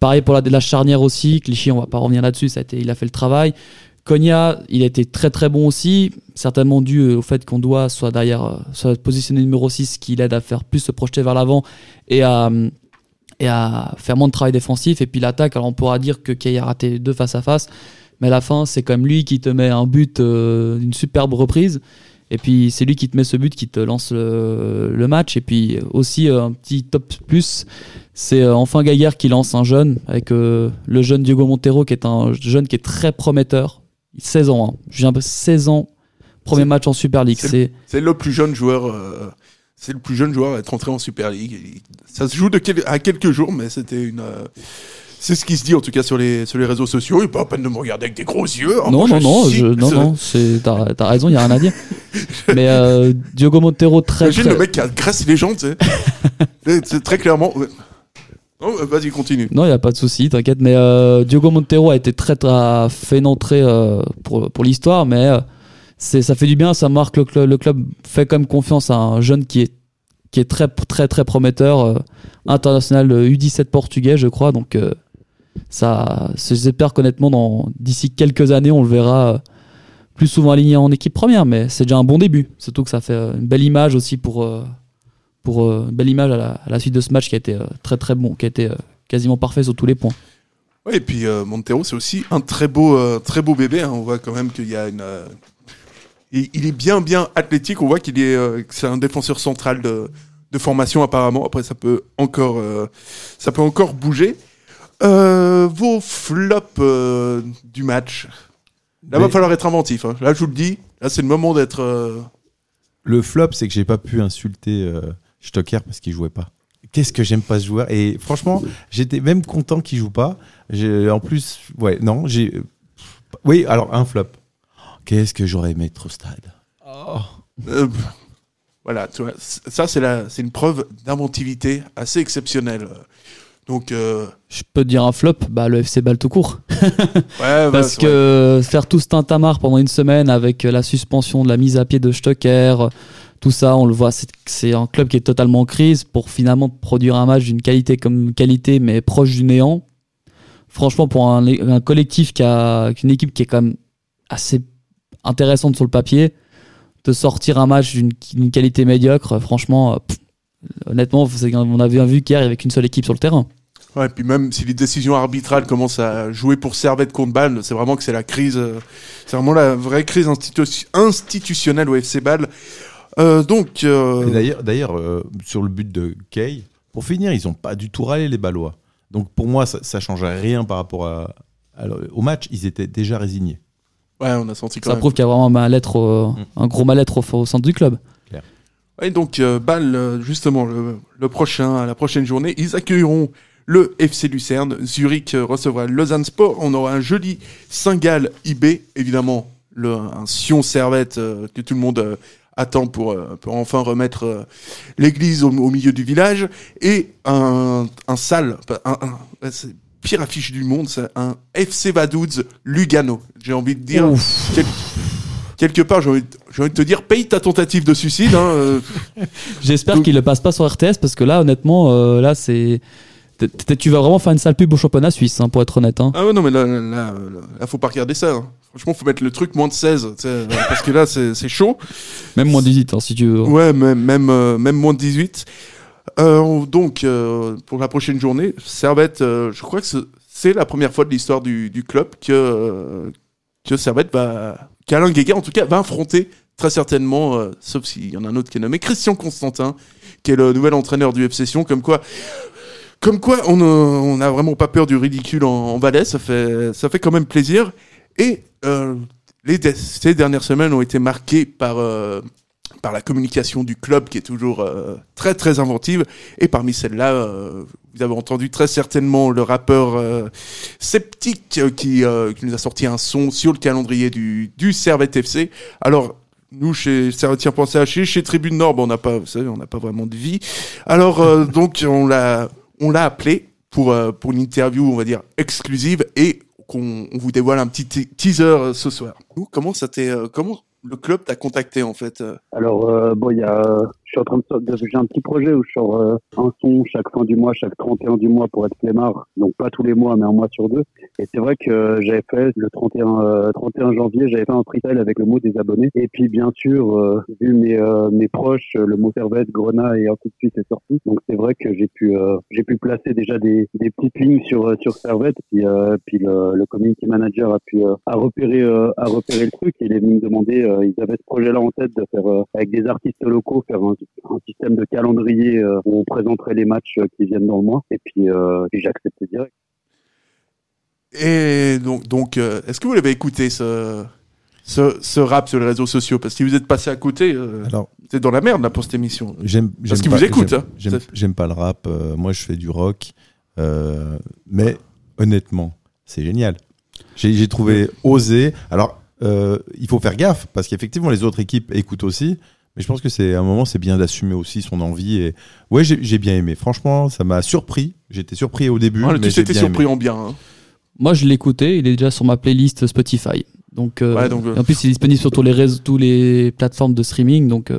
Pareil pour la, la charnière aussi. Clichy, on va pas revenir là-dessus. Ça a été, il a fait le travail. Cogna, il a été très très bon aussi, certainement dû euh, au fait qu'on doit soit derrière, euh, soit numéro 6 qui l'aide à faire plus se projeter vers l'avant et à, et à faire moins de travail défensif. Et puis l'attaque, alors on pourra dire que Kay a raté deux face à face, mais à la fin, c'est quand même lui qui te met un but, euh, une superbe reprise. Et puis c'est lui qui te met ce but, qui te lance le, match. Et puis aussi euh, un petit top plus, c'est enfin Gaillard qui lance un jeune avec le jeune Diogo Montero qui est un jeune qui est très prometteur. 16 ans, hein. je viens de 16 ans, premier match en Super League.
C'est
C'est
le, le plus jeune joueur. euh, c'est le plus jeune joueur à être entré en Super League. Ça se joue de quel- à quelques jours, mais c'était une. euh, c'est ce qui se dit en tout cas sur les sur les réseaux sociaux. Et pas à peine de me regarder avec des gros yeux. hein.
Non,
Moi,
non, non, je, non, non, c'est, t'as, t'as raison, il n'y a rien à dire. *laughs* Mais euh, Diogo Montero, très,
Imagine
très...
le mec qui agresse les gens, tu sais. *laughs* très clairement. Non, euh, vas-y, continue.
Non, il n'y a pas de souci, t'inquiète. Mais euh, Diogo Montero a été très, très fait une entrée euh, pour, pour l'histoire, mais euh, ça fait du bien, ça marque le, cl- le club fait quand même confiance à un jeune qui est, qui est très, très, très prometteur, international euh, U17 portugais, je crois. Donc, ça, j'espère qu'honnêtement, d'ici quelques années, on le verra plus souvent aligné en équipe première, mais c'est déjà un bon début. Surtout que ça fait une belle image aussi pour, pour euh, une belle image à la, à la suite de ce match qui a été euh, très très bon, qui a été euh, quasiment parfait sur tous les points.
Ouais, et puis euh, Montero, c'est aussi un très beau, euh, très beau bébé. hein. On voit quand même qu'il y a une. euh, il, est bien, bien athlétique. On voit qu'il est, euh, c'est un défenseur central de, de formation apparemment. Après, ça peut encore, euh, ça peut encore bouger. Euh, vos flops euh, du match. Là,
Mais-
va falloir être inventif. hein. Là, je vous le dis. Là, c'est le moment d'être. euh,
Le flop, c'est que j'ai pas pu insulter euh, Stocker parce qu'il jouait pas. Qu'est-ce que j'aime pas ce joueur Et franchement, j'étais même content qu'il joue pas. En plus, ouais, non, j'ai. Oui, alors un flop. Qu'est-ce que j'aurais aimé être au stade?
Euh, voilà, tu vois, ça, c'est la- c'est une preuve d'inventivité assez exceptionnelle. Donc, euh,
Je peux te dire un flop, bah, le FC Ball tout court. *laughs*
ouais,
Parce
ouais,
que faire tout ce tintamarre pendant une semaine avec la suspension de la mise à pied de Stocker, euh, Tout ça, on le voit, c'est- un club qui est totalement en crise pour finalement produire un match d'une qualité comme qualité, mais proche du néant. Franchement, pour un, collectif qui a une équipe qui est quand même assez intéressante sur le papier, de sortir un match d'une qualité médiocre, franchement, euh, pff, honnêtement, on avait vu qu'hier, il n'y avait qu'une seule équipe sur le terrain.
Ouais, et puis même si les décisions arbitrales commencent à jouer pour Servette contre Bâle, c'est vraiment que c'est la crise, euh, c'est vraiment la vraie crise institu- institutionnelle au FC Bâle. Euh, donc, euh,
Et D'ailleurs, d'ailleurs euh, sur le but de Kay, pour finir, ils ont pas du tout râlé les Ballois. Donc pour moi, ça, ça changeait rien par rapport à, à- au match. Ils étaient déjà résignés.
ouais, on a senti quand
Ça
même.
prouve qu'il y a vraiment un mal-être, au- un gros mal-être au, au centre du club.
Et donc, euh, Bâle, euh, justement, le, le prochain, la prochaine journée, ils accueilleront le FC Lucerne. Zurich recevra Lausanne Sport. On aura un joli Saint-Gall IB, évidemment, le, un Sion Servette euh, que tout le monde euh, attend pour, euh, pour enfin remettre euh, l'église au, au milieu du village. Et un, un sale, un, un- pire affiche du monde, c'est un FC Vaduz Lugano. J'ai envie de dire. quel- quelque part, j'ai envie, envie de te dire, paye ta tentative de suicide. Hein, euh, *laughs*
J'espère qu'il le passe pas sur RTS parce que là, honnêtement, euh, là, c'est. T- Tu vas vraiment faire une sale pub au championnat suisse, hein, pour être honnête. hein.
Ah ouais, non, mais là, là, là, là, faut pas regarder ça. hein. Franchement, faut mettre le truc moins de 16, tu sais, euh, parce que là, c'est chaud.
Même moins 18, hein, si tu veux.
Ouais, même, même, euh, même moins de 18. Euh, on- donc, euh, pour la prochaine journée, Servette, je crois que ce- c'est la première fois de l'histoire du, du club que, que Servette va, qu'Alain Guéguer, en tout cas, va affronter très certainement, euh, sauf s'il y en a un autre qui est nommé Christian Constantin, qui est le nouvel entraîneur du FC Sion, comme quoi, comme quoi on n'a vraiment pas peur du ridicule en, en ça fait, ça fait quand même plaisir. Et euh, les, ces dernières semaines ont été marquées par, euh, par la communication du club qui est toujours euh, très très inventive. Et parmi celles-là, euh, vous avez entendu très certainement le rappeur euh, Sceptique qui, qui nous a sorti un son sur le calendrier du, du Servette FC. Alors, nous, chez Servetien Pensée chez, chez Tribune Nord, bon, on n'a pas, vous savez, on n'a pas vraiment de vie. Alors, euh, donc, on l'a, on l'a appelé pour, euh, pour une interview, on va dire, exclusive et qu'on on vous dévoile un petit te- teaser euh, ce soir. Comment ça t'est, euh, comment le club t'a contacté, en fait
Alors, euh, bon, il y a, je suis en train de, j'ai un petit projet où je sors euh, un son chaque fin du mois, chaque 31 du mois pour être flemmard. Donc, pas tous les mois, mais un mois sur deux. Et c'est vrai que euh, j'avais fait le 31, euh, 31 janvier, j'avais fait un freestyle avec le mot des abonnés. Et puis, bien sûr, euh, vu mes, euh, mes proches, le mot Servette, Grenat et ainsi de suite est sorti. Donc, c'est vrai que j'ai pu, euh, j'ai pu placer déjà des, des petites lignes sur, sur Servette. Puis, puis le, le community manager a pu, a repérer, euh, a repérer le truc. Et il est venu me demander, ils avaient ce projet-là en tête de faire, avec des artistes locaux, faire un, un système de calendrier euh, où on présenterait les matchs euh, qui viennent dans le mois. Et puis, euh, puis j'ai accepté direct.
Et donc, donc euh, est-ce que vous l'avez écouté ce, ce, ce rap sur les réseaux sociaux? Parce que si vous êtes passé à côté, euh,
Alors-
vous êtes dans la merde là pour cette émission.
J'aime,
Parce
j'aime
qu'ils
pas-
vous écoutent.
j'aime-
hein.
J'aime, pas le rap. euh, moi, je fais du rock. euh, mais honnêtement, c'est génial. J'ai, j'ai trouvé osé. Alors, euh, il faut faire gaffe parce qu'effectivement, les autres équipes écoutent aussi. Mais je pense que c'est à un moment, c'est bien d'assumer aussi son envie. Et ouais, j'ai, bien aimé. Franchement, ça m'a surpris. J'étais surpris au début.
Ah,
mais
tu
bien
surpris
aimé.
en bien. hein.
Moi, je écouté. Il est déjà sur ma playlist Spotify. Donc, euh,
Ouais, donc, euh,
en plus, il est disponible sur tous les réseaux, tous les plateformes de streaming. Donc, euh,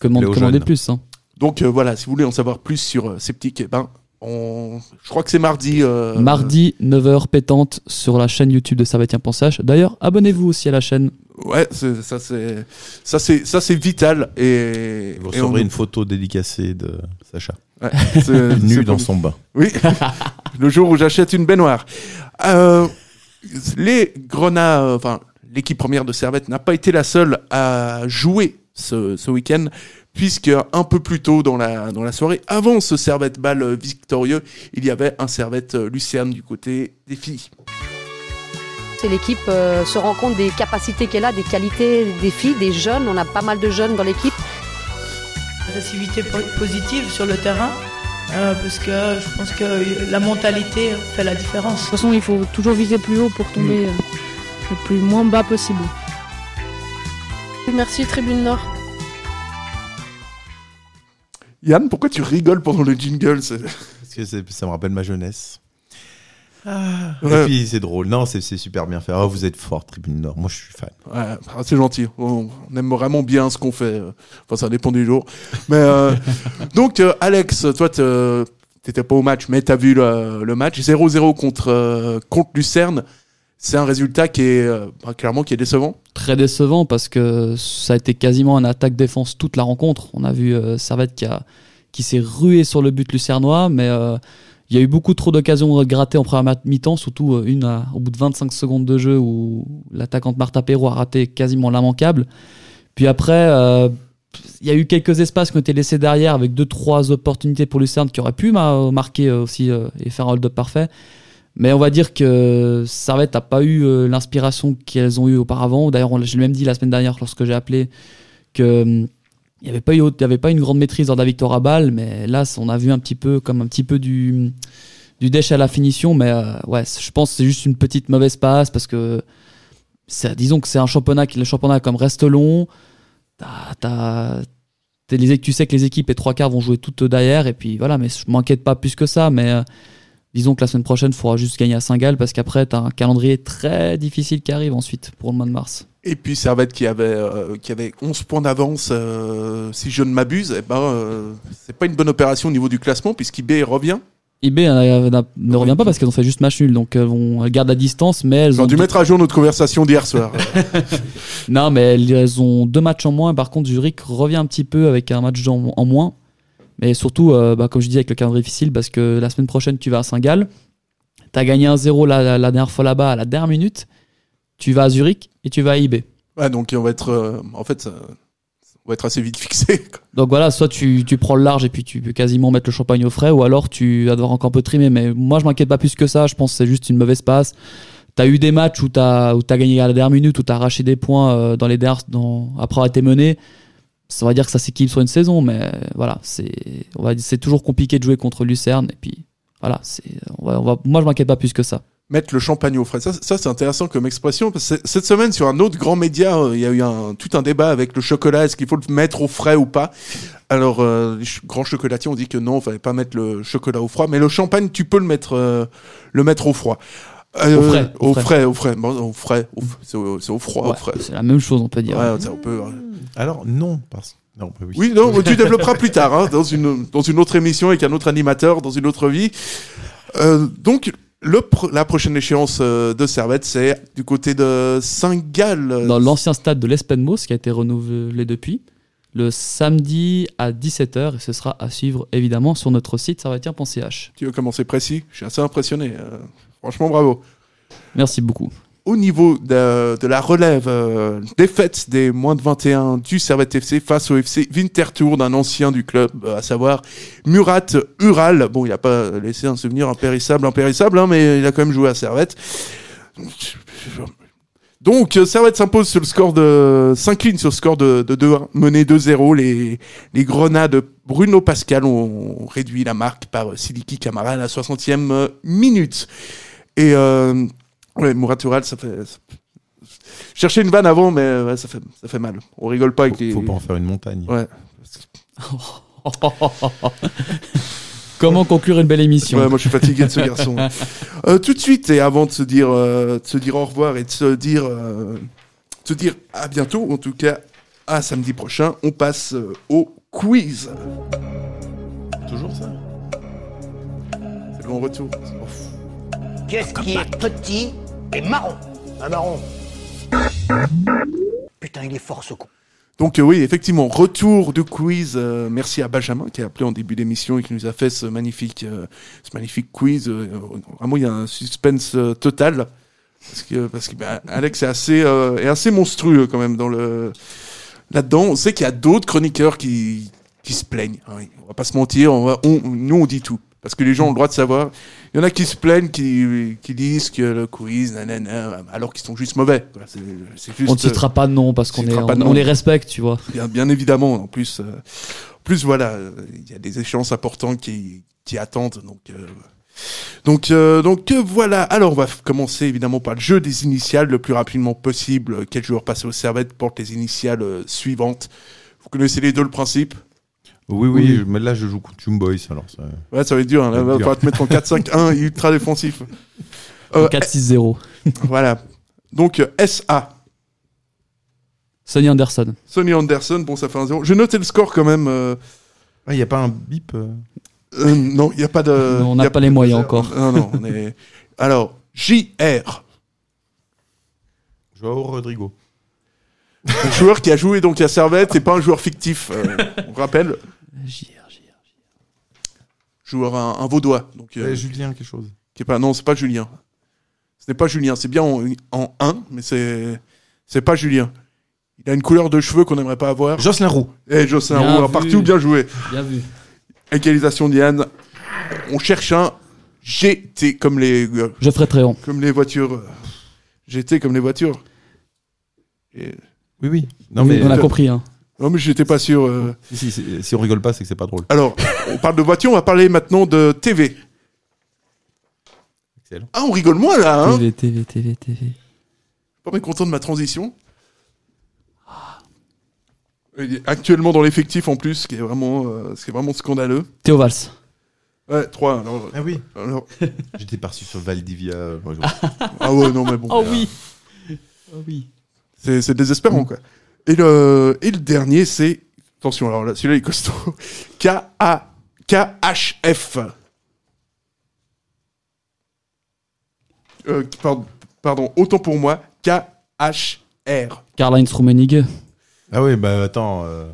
commande, commandez plus. hein.
Donc euh, voilà, si vous voulez en savoir plus sur euh, Sceptique, eh ben, on... je crois que c'est mardi. euh,
Mardi, 9h pétante sur la chaîne YouTube de Servetien Pensage. D'ailleurs, abonnez-vous aussi à la chaîne.
Ouais, c'est- ça c'est ça c'est ça c'est vital et,
Vous
et on-
recevrez une photo dédicacée de Sacha.
Ouais, *laughs* c'est-
nu dans son bain.
Oui, *laughs* le jour où j'achète une baignoire. Euh, les Grenats, enfin l'équipe première de Servette n'a pas été la seule à jouer ce, ce week-end, puisque un peu plus tôt dans la, dans la soirée, avant ce Servette ball euh, victorieux, il y avait un Servette euh, Lucerne du côté des filles.
C'est l'équipe euh, se rend compte des capacités qu'elle a, des qualités des filles, des jeunes. On a pas mal de jeunes dans l'équipe.
agressivité po- positive sur le terrain, euh, parce que je pense que la mentalité fait la différence.
De toute façon, il faut toujours viser plus haut pour tomber euh, le plus moins bas possible. Merci Tribune Nord.
Yann, pourquoi tu rigoles pendant le jingle
Parce que ça me rappelle ma jeunesse. Et puis c'est drôle. Non, c'est super bien fait. Oh, vous êtes fort, Tribune Nord. Moi, je suis fan.
Ouais, ah, c'est gentil. On, on aime vraiment bien ce qu'on fait. Enfin, ça dépend du jour. Mais euh, *laughs* donc, euh, Alex, toi, t'étais pas au match, mais t'as vu le, le match 0-0 contre euh, contre Lucerne. C'est un résultat qui est euh, bah, clairement qui est décevant.
Très décevant parce que ça a été quasiment un attaque-défense toute la rencontre. On a vu euh, Servette qui, s'est rué sur le but lucernois, mais euh, il y a eu beaucoup trop d'occasions de gratter en première mi-temps, surtout euh, une au bout de 25 secondes de jeu où l'attaquante Martha Perrault a raté quasiment l'immanquable. Puis après, il y a eu quelques espaces qui ont été laissés derrière avec deux trois opportunités pour Lucerne qui auraient pu ma- marquer aussi et faire un hold-up parfait. Mais on va dire que Servette n'a pas eu euh, l'inspiration qu'elles ont eu auparavant. D'ailleurs, on l'a- j'ai même dit la semaine dernière lorsque j'ai appelé que hum, il n'y avait pas eu avait pas une grande maîtrise lors de la victoire à mais là on a vu un petit peu comme un petit peu du du déchet à la finition. Mais euh, ouais, je pense que c'est juste une petite mauvaise passe parce que disons que c'est un championnat qui le championnat comme reste long. Tu sais que les équipes et trois quarts vont jouer toutes derrière et puis voilà mais je m'inquiète pas plus que ça mais euh, disons que la semaine prochaine il faudra juste gagner à Saint-Gall parce qu'après t'as un calendrier très difficile qui arrive ensuite pour le mois de mars
Et puis Servette qui avait euh, qui avait 11 points d'avance, euh, si je ne m'abuse, eh ben euh, c'est pas une bonne opération au niveau du classement puisqu'IB revient.
IB euh, ne revient pas parce qu'elles ont fait juste match nul donc elles gardent à distance mais elles
ont dû mettre à jour notre conversation d'hier soir. *laughs* *laughs*
non mais elles, elles ont deux matchs en moins par contre Zurich revient un petit peu avec un match en, en moins mais surtout euh, bah, comme je disais avec le calendrier difficile parce que la semaine prochaine tu vas à Saint-Gall t'as gagné 1-0 la, la- la dernière fois là-bas à la dernière minute tu vas à Zurich et tu vas à IB
ouais, donc on va être euh, en fait ça- on va être assez vite fixé. *laughs* quoi.
Donc voilà, soit tu, tu prends le large et puis tu peux quasiment mettre le champagne au frais, ou alors tu vas devoir encore un peu trimer. Mais moi, je m'inquiète pas plus que ça. Je pense que c'est juste une mauvaise passe. T'as eu des matchs où où t'as gagné à la dernière minute, où t'as arraché des points euh, dans les dernières, dans, après avoir été mené. Ça va dire que ça s'équilibre sur une saison, mais voilà, c'est toujours compliqué de jouer contre Lucerne. Et puis voilà, on va, moi je m'inquiète pas plus que ça.
Mettre le champagne au frais, ça, c'est intéressant comme expression. Cette semaine, sur un autre grand média, euh, il y a eu tout un débat avec le chocolat. Est-ce qu'il faut le mettre au frais ou pas? Alors, euh, les ch- grands chocolatiers ont dit que non, il fallait pas mettre le chocolat au froid. Mais le champagne, tu peux le mettre, euh, le mettre au froid. Euh,
Au frais,
Au
au
frais,
frais.
au frais. Bon, au frais. C'est au, c'est au froid, au frais.
c'est la même chose, on peut dire.
Ouais, ça, on peut, euh,
Alors, non, parce non, bah oui.
Oui, non, tu développeras plus tard, hein, dans, une, dans une autre émission avec un autre animateur, dans une autre vie. Euh, donc, le pr- la prochaine échéance euh, de Servette, c'est du côté de Saint-Gall.
Dans l'ancien stade de l'Espenmos, qui a été renouvelé depuis, le samedi à 17h, et ce sera à suivre évidemment sur notre site servetien.ch.
Tu veux commencer précis? Je suis assez impressionné. euh, franchement, bravo.
Merci beaucoup.
Au niveau de, de la relève, euh, défaite des moins de 21 du Servette FC face au FC Winterthur d'un ancien du club, euh, à savoir Murat Ural. Bon, il n'a pas laissé un souvenir impérissable, impérissable, hein, mais il a quand même joué à Servette. Donc, euh, Servette s'impose sur le score de, s'incline sur le score de, de 2-1, mené 2-0. Les, les Grenades Bruno Pascal ont réduit la marque par euh, Siliki Camara à la 60e euh, minute. Et, euh, ouais, Murat Ural, ça fait, ça- je cherchais une vanne avant, mais ouais, ça fait, ça fait mal. On rigole pas avec les.
Faut pas en faire une montagne.
Ouais. *laughs* *laughs*
Comment conclure une belle émission
Ouais, moi je suis fatigué de ce garçon. *laughs* Euh, tout de suite, et avant de se dire, euh, de se dire au revoir et de se dire, euh, de se dire à bientôt, en tout cas à samedi prochain, on passe euh, au quiz.
Toujours ça?
C'est le bon retour.
Qu'est-ce qui est petit et marron Un marron. Putain, il est fort ce con.
Donc euh, oui, effectivement, retour du quiz. euh, merci à Benjamin qui a appelé en début d'émission et qui nous a fait ce magnifique, euh, ce magnifique quiz. Euh, vraiment, il y a un suspense total parce que parce que bah, Alex est assez est assez monstrueux quand même dans le là-dedans. On sait qu'il y a d'autres chroniqueurs qui qui se plaignent. hein. on va pas se mentir. On va, on- nous on dit tout parce que les gens ont le droit de savoir. Il y en a qui se plaignent, qui, qui disent que le quiz, nanana, alors qu'ils sont juste mauvais. quoi. C'est- c'est juste,
On ne citera pas de nom parce qu'on est, on, les respecte, tu vois.
Bien, bien évidemment. En plus, euh, en plus voilà, il y a des échéances importantes qui, qui attendent. Donc, euh, donc, euh, donc voilà. Alors, on va commencer évidemment par le jeu des initiales le plus rapidement possible. Quel joueur passé au servette porte les initiales suivantes? Vous connaissez les deux le principe?
Oui, oui,
Oui.
mais là, je joue contre Young Boys, alors ça...
Ouais, ça va être dur. Hein. Là,
va
falloir te mettre en 4-5-1 *laughs* ultra défensif. Euh,
4-6-0. *laughs*
voilà. Donc, euh, SA.
Sonny Anderson.
Sonny Anderson, bon, ça fait un 0. J'ai noté le score quand même. euh,
Il n'y a pas un bip euh
euh, non, il n'y a pas de.
Non, on n'a pas les moyens encore.
Non, non, on est. *laughs* Alors, JR.
Joao Rodrigo.
Un joueur qui a joué donc à Servette et pas un joueur fictif. euh, on rappelle. Joueur un, un vaudois. Donc, euh,
Ouais, Julien, quelque chose.
Qui est pas, non, c'est pas Julien. Ce n'est pas Julien. C'est bien en, en 1, mais c'est c'est pas Julien. Il a une couleur de cheveux qu'on n'aimerait pas avoir.
Jocelyn Roux.
Eh, Jocelyn
Bien
Roux,
vu.
partout, bien joué.
Bien vu.
Égalisation Diane. On cherche un GT comme les euh,
Geoffrey Tréant.
comme les voitures. euh, GT comme les voitures. Et-
Oui, oui. Non,
Oui,
mais...
on a compris. Hein.
Non mais j'étais pas sûr. euh.
Si, si, si, si on rigole pas, c'est que c'est pas drôle.
Alors, on parle de voiture, on va parler maintenant de TV.
Excellent.
Ah, on rigole moins là, hein
TV, TV, TV, TV.
Pas bien content de ma transition. Il est actuellement dans l'effectif en plus, ce qui est vraiment, euh, ce qui est vraiment scandaleux.
Théo Valls.
Ouais, 3 alors.
Ah oui.
alors- *laughs*
J'étais parti sur Valdivia. euh,
Ah ouais, non mais bon.
Oh *laughs* oui. Oh oui.
C'est c'est désespérant, quoi. Et le, et le dernier, c'est. Attention, alors là, celui-là, il est costaud. *laughs* K-A. KHF. Euh, pardon, pardon, autant pour moi. KHR.
Karl-Heinz Rummenigge.
Ah oui, bah attends. euh,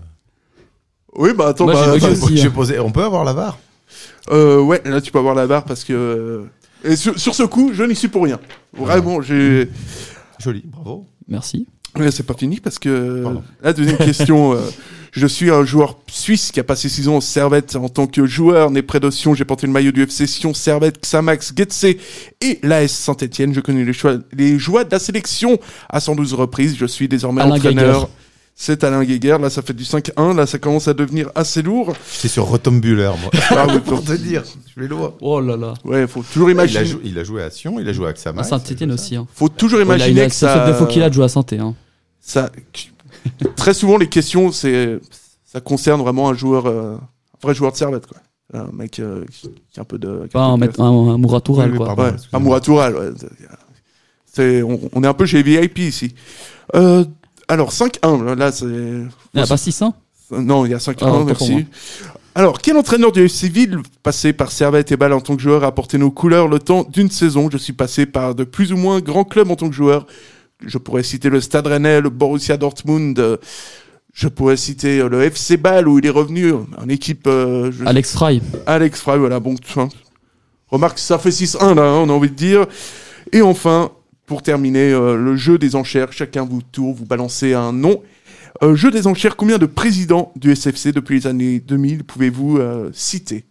Oui, bah attends,
Moi,
bah,
j'ai bugué aussi,
j'ai
hein.
posé... On peut avoir la VAR
euh, ouais, là, tu peux avoir la barre parce que. euh, Et sur, sur ce coup, je n'y suis pour rien. Vraiment, j'ai.
Joli, bravo.
Merci.
Mais c'est pas fini parce que
Pardon.
la deuxième *laughs* question, euh, je suis un joueur suisse qui a passé six ans en Servette en tant que joueur né près de Sion. J'ai porté le maillot du FC Sion, Servette, Xamax, Getse et l'AS Saint-Etienne. Je connais les, choix- les joies de la sélection à 112 reprises. Je suis désormais
Alain
entraîneur. C'est Alain Guéguer. Là, ça fait du 5-1. Là, ça commence à devenir assez lourd.
J'étais sur Rotombuller, moi.
Ah oui,
pour te dire, je vais loin.
Oh là là.
Ouais, faut toujours
Il a,
imaginer.
joué, il a joué à Sion, il a joué à
À
Xamax.
Saint-Etienne aussi. Hein.
Faut toujours
Ouais, il a-
imaginer
il a-
que
c'est
ça.
qu'il a de jouer à Santé. Hein.
ça très souvent les questions c'est ça concerne vraiment un joueur euh, un vrai joueur de servette quoi un mec euh, qui a un peu de qui a
Pas
un
un,
peu de
mettre- un, un
Oui,
quoi.
pardon.
ouais, un Mouratoura, ouais. c'est on, on est un peu chez VIP ici euh, alors 5-1 là c'est
Il n'y a pas 6 hein
non il y a 5-1
Ah,
merci alors quel entraîneur du FC Ville passé par Servette et Bâle en tant que joueur a porté nos couleurs le temps d'une saison? Je suis passé par de plus ou moins grands clubs en tant que joueur je pourrais citer le Stade Rennais, le Borussia Dortmund, je pourrais citer le FC Bâle où il est revenu en équipe. euh, je-
Alex Fry.
Alex Fry, voilà, bon. remarque, ça fait 6-1 là, hein, on a envie de dire. Et enfin, pour terminer, euh, le jeu des enchères. Chacun vous tour, vous balancez un nom. Euh, jeu des enchères, combien de présidents du SFC depuis les années 2000 pouvez-vous euh, citer?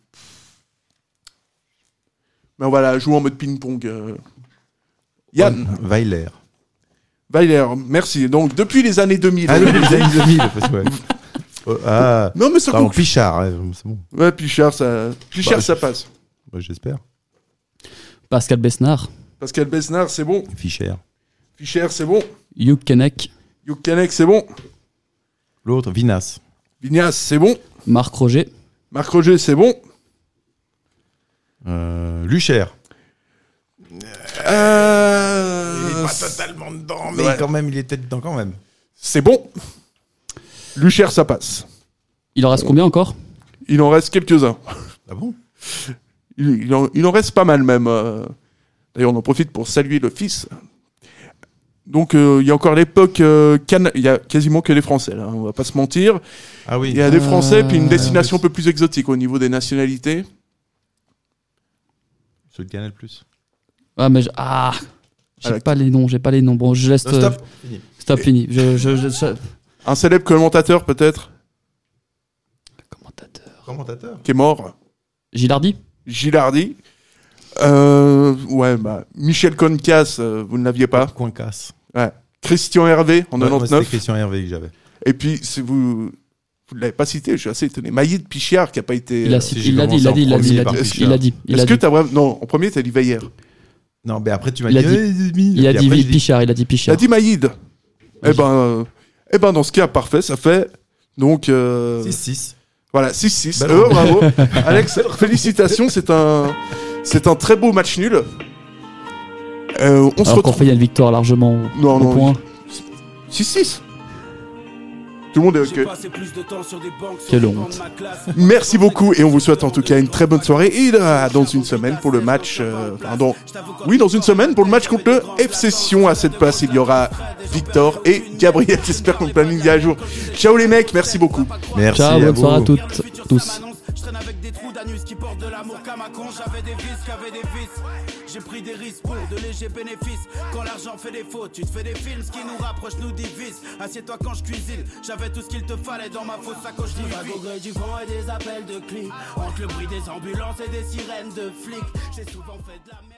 Ben voilà, jouer en mode ping-pong. euh. Yann,
Weiler.
Weiler, merci. Donc, depuis les années 2000.
Ah, depuis les années 2000. *laughs* parce que, ouais. Oh, ah,
Non, mais ça conclut.
Pichard, ouais, c'est bon.
Ouais, Pichard, ça, Pichard,
Bah,
ça passe.
Ouais, J'espère.
Pascal Besnard.
Pascal Besnard, c'est bon.
Fischer.
Fischer, c'est bon.
Hugh Kenek.
Yukanek, c'est bon.
L'autre, Vinas.
Vignas, c'est bon.
Marc Roger.
Marc Roger, c'est bon.
Euh, Lucher.
Euh...
Il est pas totalement dedans, mais
Ouais.
quand même, il était dedans quand même.
C'est bon. Lucher, ça passe.
Il en reste combien encore?
Il en reste quelques-uns.
Ah bon?
Il, il en, il en reste pas mal même. D'ailleurs, on en profite pour saluer le fils. Donc, euh, il y a encore l'époque. euh, Il y a quasiment que les Français, là, on va pas se mentir.
Ah oui.
Il y a des Français, puis une
Euh,
destination un peu plus exotique au niveau des nationalités.
Ceux de Canal Plus.
Ah, mais je- ah, j'ai pas les noms, j'ai pas les noms. Bon, je laisse.
Non, stop.
euh,
Fini.
Stop, fini. Je, je, je- je-
Un célèbre commentateur, peut-être,
Commentateur.
Commentateur.
qui est mort.
Gilardi
Gilardi. Euh, ouais, bah, Michel Concas, euh, vous ne l'aviez pas.
Coincas.
Ouais. Christian Hervé en
Ouais, moi,
99.
C'était Christian Hervé que j'avais.
Et puis, si vous vous ne l'avez pas cité, je suis assez étonné. Maïd Pichiard qui a pas été.
Il
euh,
l'a dit, il l'a dit, il l'a dit, dit, dit.
Est-ce
a
que
dit.
t'as vraiment. Non, en premier, t'as dit Veiller.
Non, mais après, tu m'as
Il a
dit.
dit-
euh, Zmi.
Il a dit
dit-
Pichard, il a dit Pichard.
dit Maïd. Eh ben, euh, eh ben, dans ce cas, parfait, ça fait. Donc. euh,
6-6.
Voilà, 6-6.
Bah
Euh, bravo. *laughs* Alex, félicitations, c'est un, c'est un très beau match nul. Euh, on se
Alors qu'en
retrouve.
fait, il y a une victoire largement au-
Non,
au
non,
point.
6-6. Tout le monde est ok.
Quelle honte.
Merci beaucoup et on vous souhaite en tout cas une très bonne soirée et là, dans une semaine pour le match. euh, enfin, dans- oui, dans une semaine pour le match contre le F Session. À cette place, il y aura Victor et Gabriel. J'espère qu'on planning est à jour. Ciao les mecs, merci beaucoup.
Merci
Ciao,
à
bonne
vous.
soirée à toutes, tous.
J'ai pris des risques pour de légers bénéfices. Quand l'argent fait des fautes, tu te fais des films. Ce qui nous rapproche nous divise. Assieds-toi quand je cuisine. J'avais tout ce qu'il te fallait dans ma fausse sacoche d'Ivy. au gré du vent et des appels de clics. Entre le bruit des ambulances et des sirènes de flics. J'ai souvent fait de la